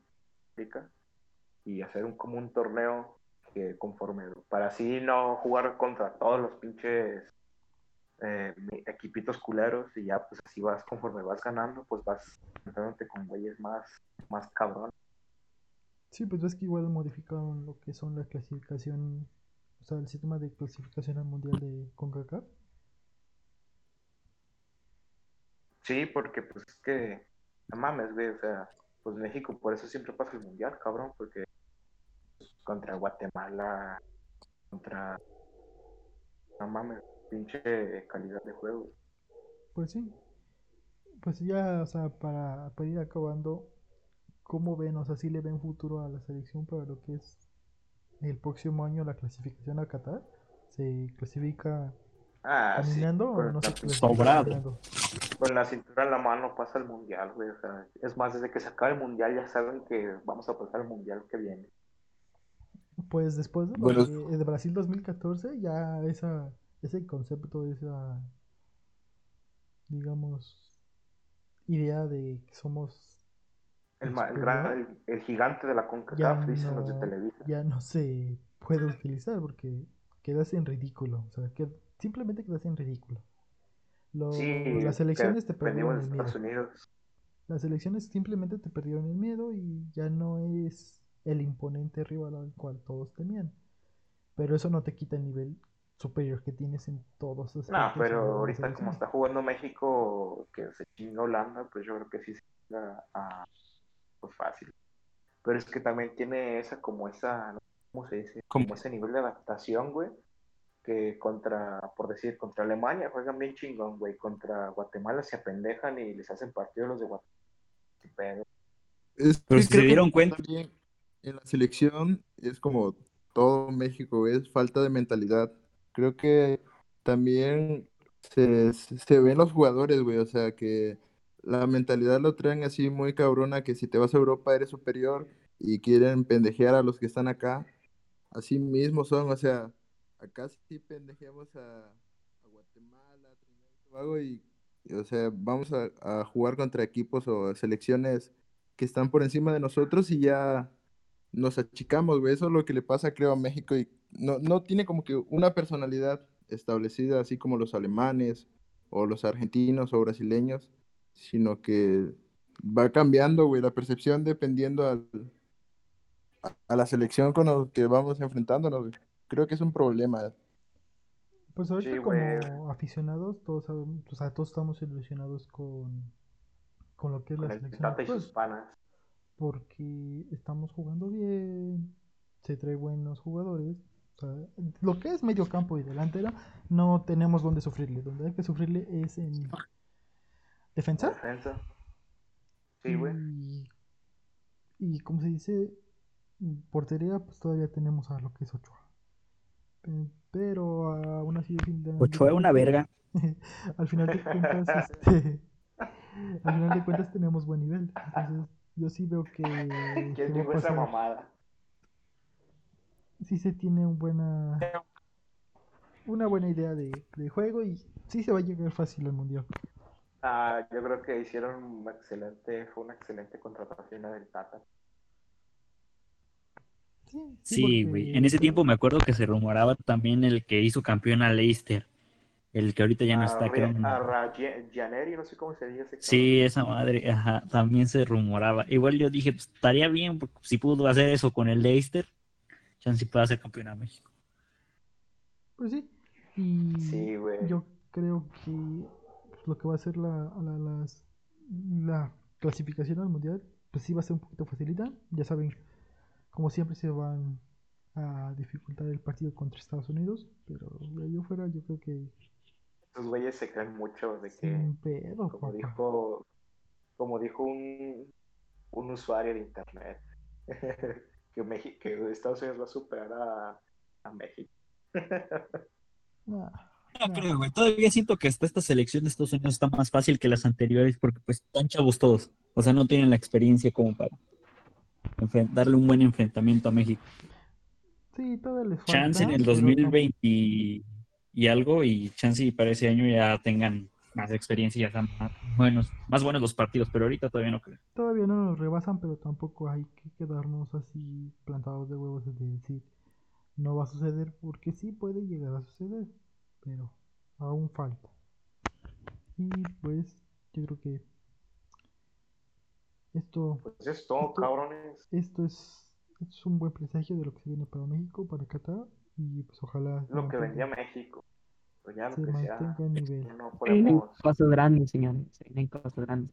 y hacer un como un torneo que conforme, para así no jugar contra todos los pinches eh, equipitos culeros y ya pues así vas conforme vas ganando, pues vas enfrentándote con güeyes más, más cabrón. Sí, pues ves que igual modificaron lo que son la clasificación, o sea, el sistema de clasificación al mundial de CONCACAF. Sí, porque pues es que, no mames, güey, o sea, pues México por eso siempre pasa el mundial, cabrón, porque contra Guatemala, contra, no mames, pinche calidad de juego. Pues sí. Pues ya, o sea, para, para ir acabando, ¿cómo ven? O sea, ¿sí le ven futuro a la selección para lo que es el próximo año la clasificación a Qatar? ¿Se clasifica Ah, sí, caminando o no se Sobrado. caminando? Con la cintura en la mano pasa el mundial, güey, o sea, es más, desde que se acabe el mundial ya saben que vamos a pasar el mundial que viene. Pues después de, Bueno. de- de Brasil 2014, ya esa, ese concepto, esa, digamos, idea de que somos El, gran, el, gigante de la ya CONCACAF, dicen los de no, Televisa. ya no se puede utilizar porque quedas en ridículo. O sea, que simplemente quedas en ridículo. Lo- Sí, las elecciones te perdieron el miedo. Estados Unidos. Las elecciones simplemente te perdieron el miedo y ya no es el imponente rival al cual todos temían. Pero eso no te quita el nivel superior que tienes en todos los No, pero ahorita como está jugando México, que se chinga Holanda, pues yo creo que sí se a, pues fácil. Pero es que también tiene esa, como esa, ¿cómo se dice? ¿Cómo? Como ese nivel de adaptación, güey, que contra, por decir, contra Alemania juegan bien chingón, güey, contra Guatemala se apendejan y les hacen partido los de Guatemala. Es Pero que si se que dieron cuenta, también en la selección es como todo México, es falta de mentalidad. Creo que también se, se ven los jugadores, güey, o sea que la mentalidad lo traen así muy cabrona que si te vas a Europa eres superior y quieren pendejear a los que están acá. Así mismo son, o sea, acá sí pendejeamos a, Guatemala, a Trinidad y Tobago y, o sea, vamos a, jugar contra equipos o selecciones que están por encima de nosotros y ya nos achicamos. Eso es lo que le pasa, creo, a México y no, no tiene como que una personalidad establecida así como los alemanes o los argentinos o brasileños, sino que va cambiando, güey, la percepción dependiendo al, a, a la selección con la que vamos enfrentándonos, güey. Creo que es un problema. Pues ahorita Sí, como aficionados, todos sabemos, o sea, todos estamos ilusionados con, con lo que es con la el selección panas. porque estamos jugando bien, se trae buenos jugadores, o sea, lo que es medio campo y delantera, no tenemos donde sufrirle, donde hay que sufrirle es en defensa Defensa. Sí, güey. y, y como se dice, portería, pues todavía tenemos a lo que es Ochoa. Pe- Pero aún así, Ochoa es una verga. al final de cuentas, este, al final de cuentas tenemos buen nivel. Entonces, yo sí veo que, ¿Quién dijo esa mamada? Sí se tiene un buena, una buena idea de, de juego y sí se va a llegar fácil al mundial. Ah, yo creo que hicieron un excelente, fue una excelente contratación del Tata. Sí, Sí, güey. En ese tiempo me acuerdo que se rumoraba también el que hizo campeón a Leicester. El que ahorita ya no a, está, creo. Gianeri, no sé cómo se dice Sí, esa madre, ajá, también se rumoraba. Igual yo dije, pues estaría bien, porque si pudo hacer eso con el Leicester, chance puede hacer campeón a México. Pues sí. Y Sí, güey. yo creo que lo que va a ser la, la, las- la clasificación al mundial, pues sí va a ser un poquito facilita. Ya saben, como siempre se van a dificultar el partido contra Estados Unidos, pero de ahí fuera yo creo que Estos güeyes se creen mucho de que, como papá. dijo, como dijo un, un usuario de internet, que, México, que Estados Unidos va a superar a, a México. Nah, No creo, güey. Todavía siento que hasta esta selección de Estados Unidos está más fácil que las anteriores porque pues están chavos todos. O sea, no tienen la experiencia como para darle un buen enfrentamiento a México. Sí, todavía les falta. Chance en el pero 2020 y, y algo y chance y para ese año ya tengan más experiencia y ya están más buenos, más buenos los partidos, pero ahorita todavía no creo. Todavía no nos rebasan, pero tampoco hay que quedarnos así plantados de huevos de decir no va a suceder, porque sí puede llegar a suceder, pero aún falta. Y pues yo creo que esto, Pues es todo, Esto- cabrones. esto es, es un buen presagio de lo que se viene para México, para Qatar, y pues ojalá lo que vendía México. Pues ya lo se que sea, nivel. no Se vienen podemos. cosas grandes, señores. Se vienen cosas grandes.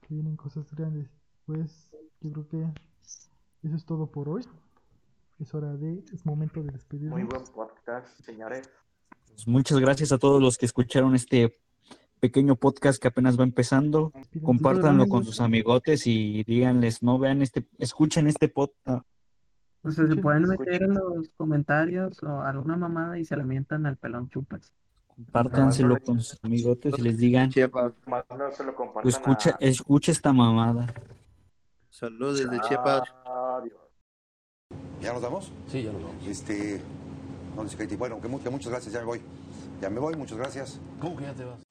que vienen cosas grandes. Pues yo creo que eso es todo por hoy. Es hora de, es momento de despedirnos. Muy buen podcast, señores. Pues muchas gracias a todos los que escucharon este pequeño podcast que apenas va empezando. Compártanlo con sus amigotes y díganles, no vean este, escuchen este podcast. O sea, se pueden meter en los comentarios o alguna mamada y se la mientan al pelón chupas. Compártanselo con sus amigotes y les digan, Chiapas. Se lo compartan escucha, a... escucha esta mamada. Saludos desde Chiapas. Adiós. ¿Ya nos vamos? Sí, ya nos vamos. Este. Bueno, que, que muchas gracias, ya me voy. Ya me voy, muchas gracias. ¿Cómo que ya te vas?